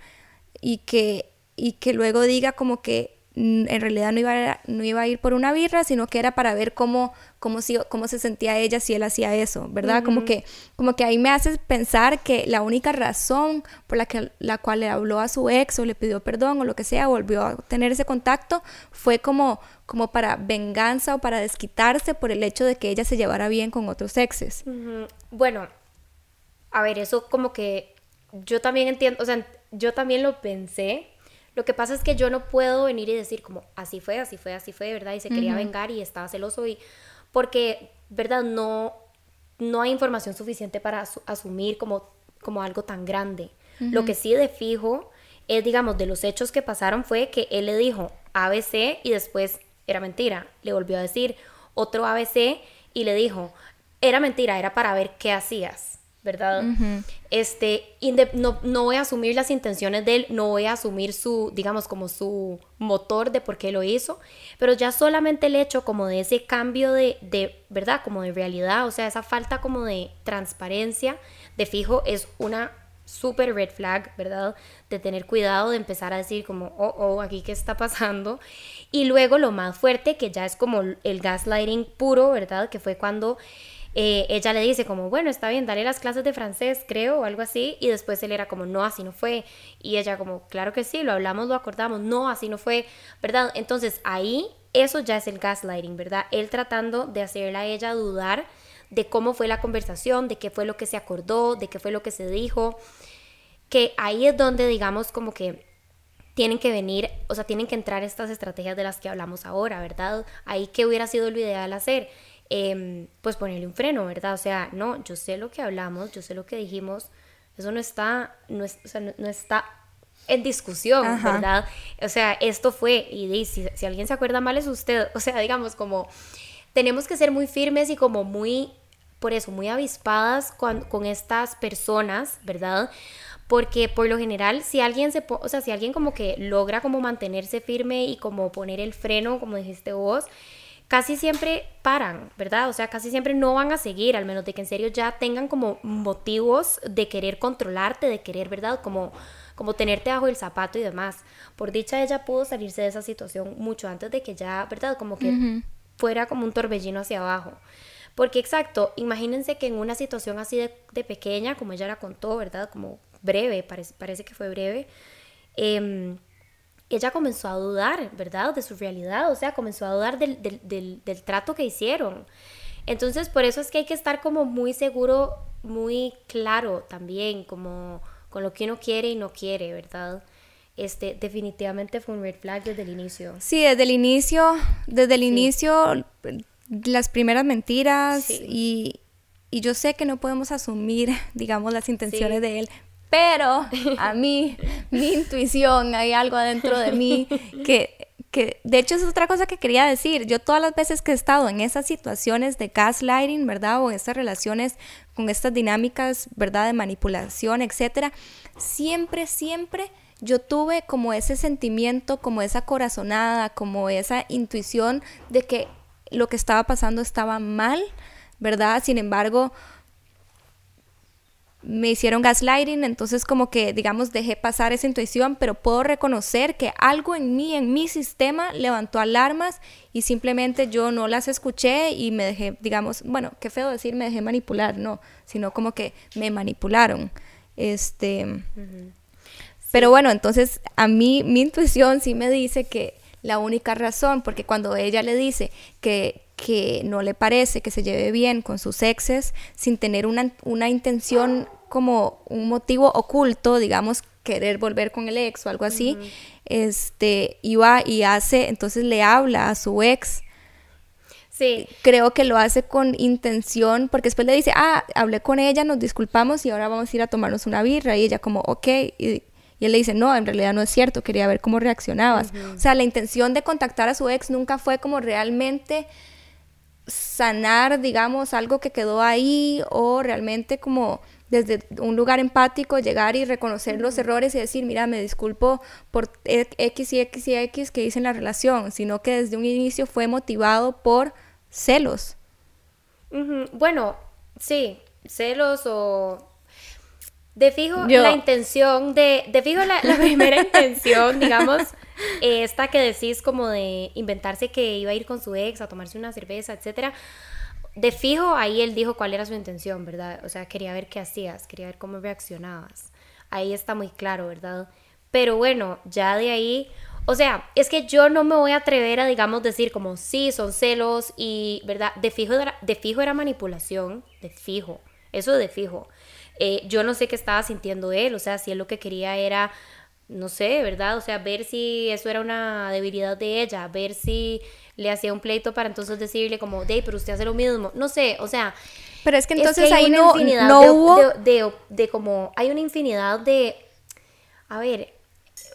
Y que, y que luego diga como que en realidad no iba, a, no iba a ir por una birra, sino que era para ver cómo, cómo, si, cómo se sentía ella si él hacía eso, ¿verdad? como, que, como que ahí me hace pensar que la única razón por la, que, la cual le habló a su ex o le pidió perdón o lo que sea, volvió a tener ese contacto, fue como, como para venganza o para desquitarse por el hecho de que ella se llevara bien con otros exes. Bueno, a ver, eso como que yo también entiendo, o sea, yo también lo pensé, lo que pasa es que yo no puedo venir y decir como así fue, así fue, así fue, ¿verdad? Y se quería vengar y estaba celoso y porque, ¿verdad? No, no hay información suficiente para asumir como, como algo tan grande. Lo que sí de fijo es, digamos, de los hechos que pasaron fue que él le dijo ABC y después era mentira. Le volvió a decir otro ABC y le dijo, era mentira, era para ver qué hacías. ¿Verdad? Este, no, no voy a asumir las intenciones de él, no voy a asumir su, digamos, como su motor de por qué lo hizo, pero ya solamente el hecho como de ese cambio de, de ¿verdad? Como de realidad, o sea, esa falta como de transparencia, de fijo, es una super red flag, ¿verdad? De tener cuidado, de empezar a decir como, oh, oh, aquí qué está pasando. Y luego lo más fuerte, que ya es como el gaslighting puro, ¿verdad? Que fue cuando eh, ella le dice como, bueno, está bien, dale las clases de francés, creo, o algo así, y después él era como, no, así no fue, y ella como, claro que sí, lo hablamos, lo acordamos, no, así no fue, ¿verdad? Entonces ahí eso ya es el gaslighting, ¿verdad? Él tratando de hacerla a ella dudar de cómo fue la conversación, de qué fue lo que se acordó, de qué fue lo que se dijo, que ahí es donde digamos como que tienen que venir, o sea, tienen que entrar estas estrategias de las que hablamos ahora, ¿verdad? Ahí que hubiera sido lo ideal hacer Em, pues ponerle un freno, ¿verdad? O sea, no, yo sé lo que hablamos, yo sé lo que dijimos, eso no está, no, o sea, no, está en discusión, ¿verdad? O sea, esto fue, y si, si alguien se acuerda mal es usted, o sea, digamos, como tenemos que ser muy firmes y como muy, por eso, muy avispadas con, con estas personas, ¿verdad? porque por lo general si alguien se o sea si alguien como que logra como mantenerse firme y como poner el freno como dijiste vos casi siempre paran, ¿verdad? O sea, casi siempre no van a seguir, al menos de que en serio ya tengan como motivos de querer controlarte, de querer, ¿verdad? Como, como tenerte bajo el zapato y demás. Por dicha, ella pudo salirse de esa situación mucho antes de que ya, ¿verdad? Como que fuera como un torbellino hacia abajo. Porque exacto, imagínense que en una situación así de, pequeña, como ella la contó, ¿verdad? Como breve, parece, parece que fue breve. Eh, ella comenzó a dudar, ¿verdad? De su realidad, o sea, comenzó a dudar del, del, del, trato que hicieron. Entonces, por eso es que hay que estar como muy seguro, muy claro también, como con lo que uno quiere y no quiere, ¿verdad? Este, definitivamente fue un red flag desde el inicio. Sí, desde el inicio, desde el inicio, las primeras mentiras y, y, yo sé que no podemos asumir, digamos, las intenciones de él, pero a mí, mi intuición, hay algo adentro de mí que, que, de hecho es otra cosa que quería decir. Yo todas las veces que he estado en esas situaciones de gaslighting, ¿verdad? O en estas relaciones con estas dinámicas, ¿verdad? De manipulación, etcétera, siempre, siempre yo tuve como ese sentimiento, como esa corazonada, como esa intuición de que lo que estaba pasando estaba mal, ¿verdad? Sin embargo, me hicieron gaslighting, entonces como que, digamos, dejé pasar esa intuición, pero puedo reconocer que algo en mí, en mi sistema, levantó alarmas y simplemente yo no las escuché y me dejé, digamos, bueno, qué feo decir me dejé manipular, no, sino como que me manipularon. Este, pero bueno, entonces a mí mi intuición sí me dice que la única razón, porque cuando ella le dice que, que no le parece que se lleve bien con sus exes sin tener una, una intención como un motivo oculto, digamos, querer volver con el ex o algo así, este, iba y hace, entonces le habla a su ex Sí. Creo que lo hace con intención, porque después le dice, ah, hablé con ella, nos disculpamos y ahora vamos a ir a tomarnos una birra. Y ella como, ok. Y, él le dice, no, en realidad no es cierto, quería ver cómo reaccionabas. O sea, la intención de contactar a su ex nunca fue como realmente sanar, digamos, algo que quedó ahí o realmente como desde un lugar empático llegar y reconocer los errores y decir, mira, me disculpo por X y X y X que hice en la relación, sino que desde un inicio fue motivado por celos. Bueno, sí, celos o... De fijo, la intención de... De fijo, la, la primera intención, digamos, esta que decís como de inventarse que iba a ir con su ex a tomarse una cerveza, etcétera de fijo ahí él dijo cuál era su intención, ¿verdad? O sea, quería ver qué hacías, quería ver cómo reaccionabas. Ahí está muy claro, ¿verdad? Pero bueno, ya de ahí, o sea, es que yo no me voy a atrever a, digamos, decir como, sí, son celos y, ¿verdad? De fijo era, de fijo era manipulación, de fijo, eso de fijo. Eh, yo no sé qué estaba sintiendo él, o sea, si él lo que quería era no sé, ¿verdad? O sea, ver si eso era una debilidad de ella, ver si le hacía un pleito para entonces decirle como, Dave, pero usted hace lo mismo. No sé, o sea... Pero es que entonces ahí no, no hubo... De, como, hay una infinidad de... A ver,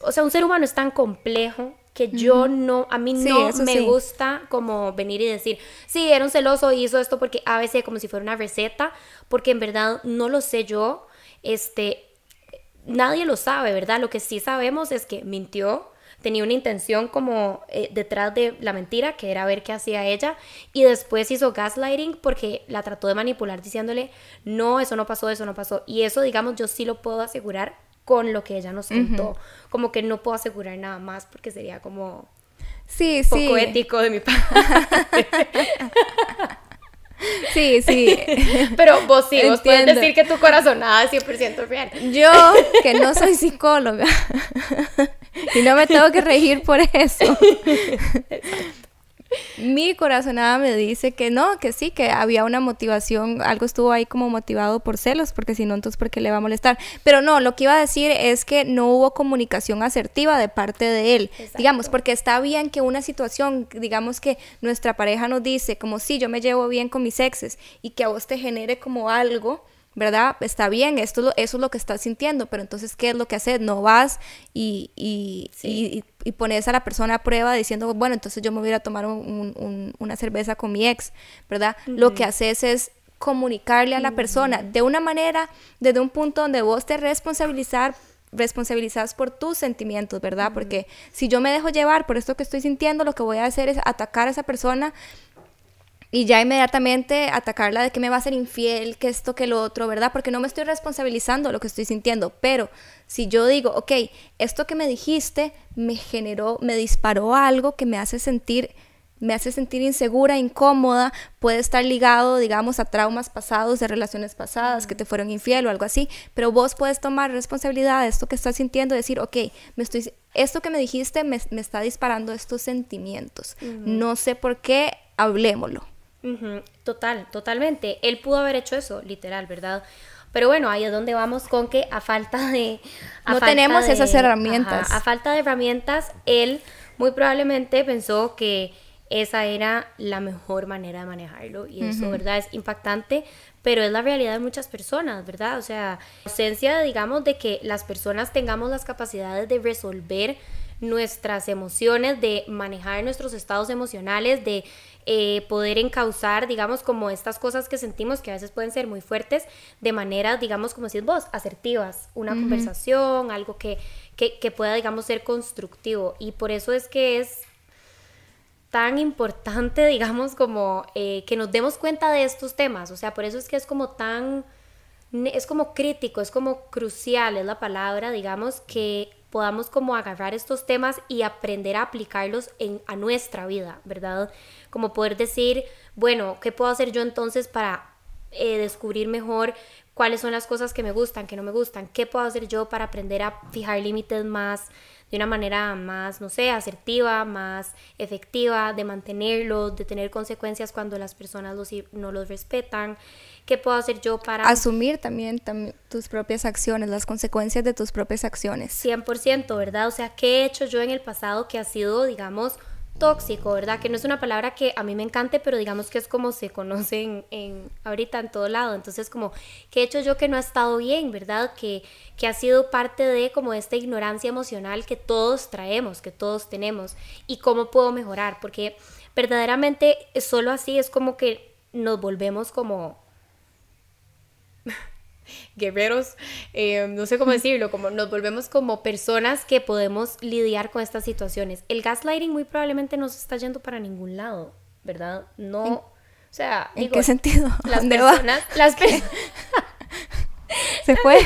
o sea, un ser humano es tan complejo que yo no, a mí no me gusta como venir y decir, sí, era un celoso y hizo esto porque a veces como si fuera una receta, porque en verdad no lo sé yo, este, nadie lo sabe, ¿verdad? Lo que sí sabemos es que mintió, tenía una intención como eh, detrás de la mentira, que era ver qué hacía ella, y después hizo gaslighting porque la trató de manipular diciéndole, no, eso no pasó, eso no pasó. Y eso, digamos, yo sí lo puedo asegurar con lo que ella nos contó. Como que no puedo asegurar nada más porque sería como... Sí, poco ético de mi parte. Sí, sí. Pero vos sí, vos puedes decir que tu corazonada es 100% real. Yo, que no soy psicóloga, y no me tengo que regir por eso. Mi corazonada me dice que no, que sí, que había una motivación, algo estuvo ahí como motivado por celos, porque si no, entonces, ¿por qué le va a molestar? Pero no, lo que iba a decir es que no hubo comunicación asertiva de parte de él, digamos, porque está bien que una situación, digamos que nuestra pareja nos dice, como si yo me llevo bien con mis exes y que a vos te genere como algo, ¿verdad? Está bien, esto, eso es lo que estás sintiendo, pero entonces, ¿qué es lo que haces? No vas y, y, pones a la persona a prueba diciendo, bueno, entonces yo me voy a tomar una cerveza con mi ex, ¿verdad? Lo que haces es comunicarle a la persona de una manera, desde un punto donde vos te responsabilizar responsabilizas por tus sentimientos, ¿verdad? Porque si yo me dejo llevar por esto que estoy sintiendo, lo que voy a hacer es atacar a esa persona y ya inmediatamente atacarla de que me va a ser infiel, que esto, que lo otro, ¿verdad? Porque no me estoy responsabilizando lo que estoy sintiendo, pero si yo digo, ok, esto que me dijiste me generó, me disparó algo que me hace sentir me hace sentir insegura, incómoda, puede estar ligado, digamos, a traumas pasados, de relaciones pasadas, que te fueron infiel o algo así, pero vos puedes tomar responsabilidad de esto que estás sintiendo, decir, ok, me estoy, esto que me dijiste me, está disparando estos sentimientos, no sé por qué, Total, totalmente. Él pudo haber hecho eso, literal, ¿verdad? Pero bueno, ahí es donde vamos con que a falta de... no tenemos esas herramientas. a falta de herramientas, él muy probablemente pensó que esa era la mejor manera de manejarlo y eso, ¿verdad? Es impactante, pero es la realidad de muchas personas, ¿verdad? O sea, ausencia, digamos, de que las personas tengamos las capacidades de resolver nuestras emociones, de manejar nuestros estados emocionales, de eh, poder encauzar, digamos, como estas cosas que sentimos que a veces pueden ser muy fuertes, de manera, digamos, como decís vos, asertivas, una conversación, algo que, que, pueda, digamos, ser constructivo. Y por eso es que es tan importante, digamos, como eh, que nos demos cuenta de estos temas. O sea, por eso es que es como tan, es como crítico, es como crucial, es la palabra, digamos, que podamos como agarrar estos temas y aprender a aplicarlos en, a nuestra vida, ¿verdad? Como poder decir, bueno, ¿qué puedo hacer yo entonces para eh, descubrir mejor cuáles son las cosas que me gustan, que no me gustan? ¿Qué puedo hacer yo para aprender a fijar límites más de una manera más, no sé, asertiva, más efectiva, de mantenerlos, de tener consecuencias cuando las personas los, no los respetan? ¿Qué puedo hacer yo para... Asumir también, tus propias acciones, las consecuencias de tus propias acciones. 100%, ¿verdad? O sea, ¿qué he hecho yo en el pasado que ha sido, digamos, tóxico, ¿verdad? Que no es una palabra que a mí me encante, pero digamos que es como se conoce en, ahorita en todo lado. Entonces, como, ¿qué he hecho yo que no ha estado bien, ¿verdad? Que, que ha sido parte de como esta ignorancia emocional que todos traemos, que todos tenemos. Y cómo puedo mejorar, porque verdaderamente solo así es como que nos volvemos como guerreros, eh, no sé cómo decirlo, como nos volvemos como personas que podemos lidiar con estas situaciones. El gaslighting muy probablemente no se está yendo para ningún lado, ¿verdad? No, o sea, ¿en qué sentido? Las personas, las personas se fue.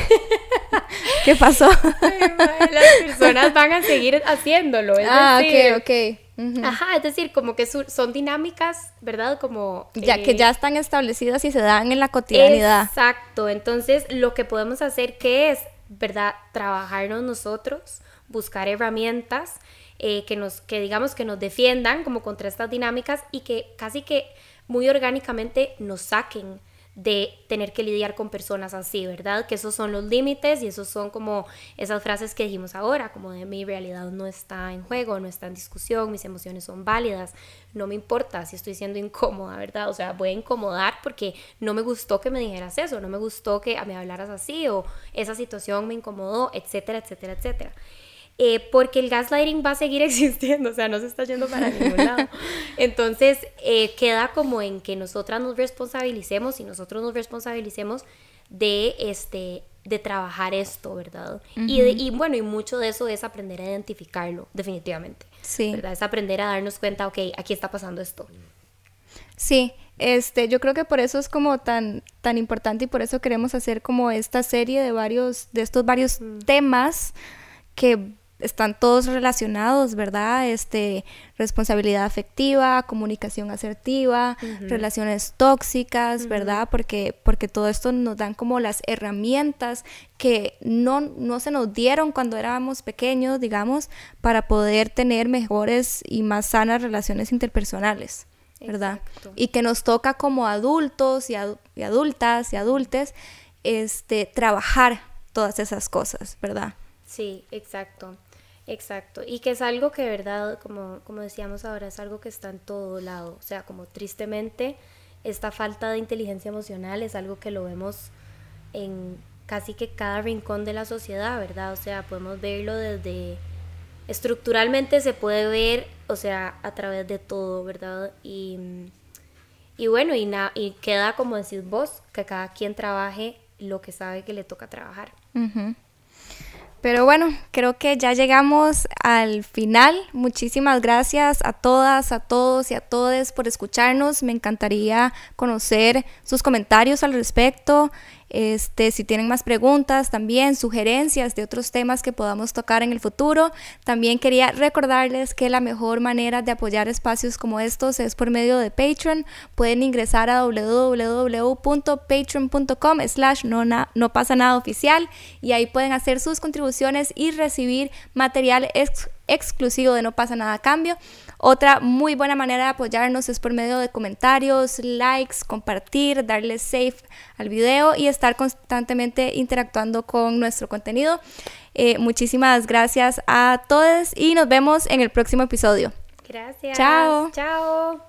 ¿Qué pasó? las personas van a seguir haciéndolo. ah, ok, ok. Ajá, es decir, como que son dinámicas, ¿verdad? Como... Ya que ya están establecidas y se dan en la cotidianidad. Exacto, entonces lo que podemos hacer que es, ¿verdad? Trabajarnos nosotros, buscar herramientas eh, que nos, que digamos que nos defiendan como contra estas dinámicas y que casi que muy orgánicamente nos saquen de tener que lidiar con personas así, ¿verdad? Que esos son los límites y esos son como esas frases que dijimos ahora, como de mi realidad no está en juego, no está en discusión, mis emociones son válidas, no me importa si estoy siendo incómoda, ¿verdad? O sea, voy a incomodar porque no me gustó que me dijeras eso, no me gustó que me hablaras así o esa situación me incomodó, etcétera, etcétera, etcétera. Eh, porque el gaslighting va a seguir existiendo, o sea, no se está yendo para ningún lado. Entonces, eh, queda como en que nosotras nos responsabilicemos y nosotros nos responsabilicemos de, este, de trabajar esto, ¿verdad? y, y, bueno, y mucho de eso es aprender a identificarlo, definitivamente. Sí. ¿verdad? Es aprender a darnos cuenta, ok, aquí está pasando esto. Sí, este, yo creo que por eso es como tan, tan importante y por eso queremos hacer como esta serie de varios, de estos varios temas que están todos relacionados, ¿verdad? Este, responsabilidad afectiva, comunicación asertiva, relaciones tóxicas, ¿verdad? Porque, porque todo esto nos dan como las herramientas que no, no se nos dieron cuando éramos pequeños, digamos, para poder tener mejores y más sanas relaciones interpersonales, ¿verdad? Y que nos toca como adultos y, y adultas y adultes, este, trabajar todas esas cosas, ¿verdad? Sí, exacto. Exacto, y que es algo que, verdad, como, como decíamos ahora, es algo que está en todo lado, o sea, como tristemente esta falta de inteligencia emocional es algo que lo vemos en casi que cada rincón de la sociedad, ¿verdad? O sea, podemos verlo desde estructuralmente se puede ver, o sea, a través de todo, ¿verdad? Y, y bueno, y, y queda como decís vos, que cada quien trabaje lo que sabe que le toca trabajar. Pero bueno, creo que ya llegamos al final. Muchísimas gracias a todas, a todos y a todos por escucharnos. Me encantaría conocer sus comentarios al respecto. Este, si tienen más preguntas, también sugerencias de otros temas que podamos tocar en el futuro. También quería recordarles que la mejor manera de apoyar espacios como estos es por medio de Patreon. Pueden ingresar a www.patreon.com slash no, pasa nada oficial y ahí pueden hacer sus contribuciones y recibir material exclusivo de No pasa nada a cambio. Otra muy buena manera de apoyarnos es por medio de comentarios, likes, compartir, darle save al video y estar constantemente interactuando con nuestro contenido. Eh, muchísimas gracias a todos y nos vemos en el próximo episodio. Gracias. Chao. Chao.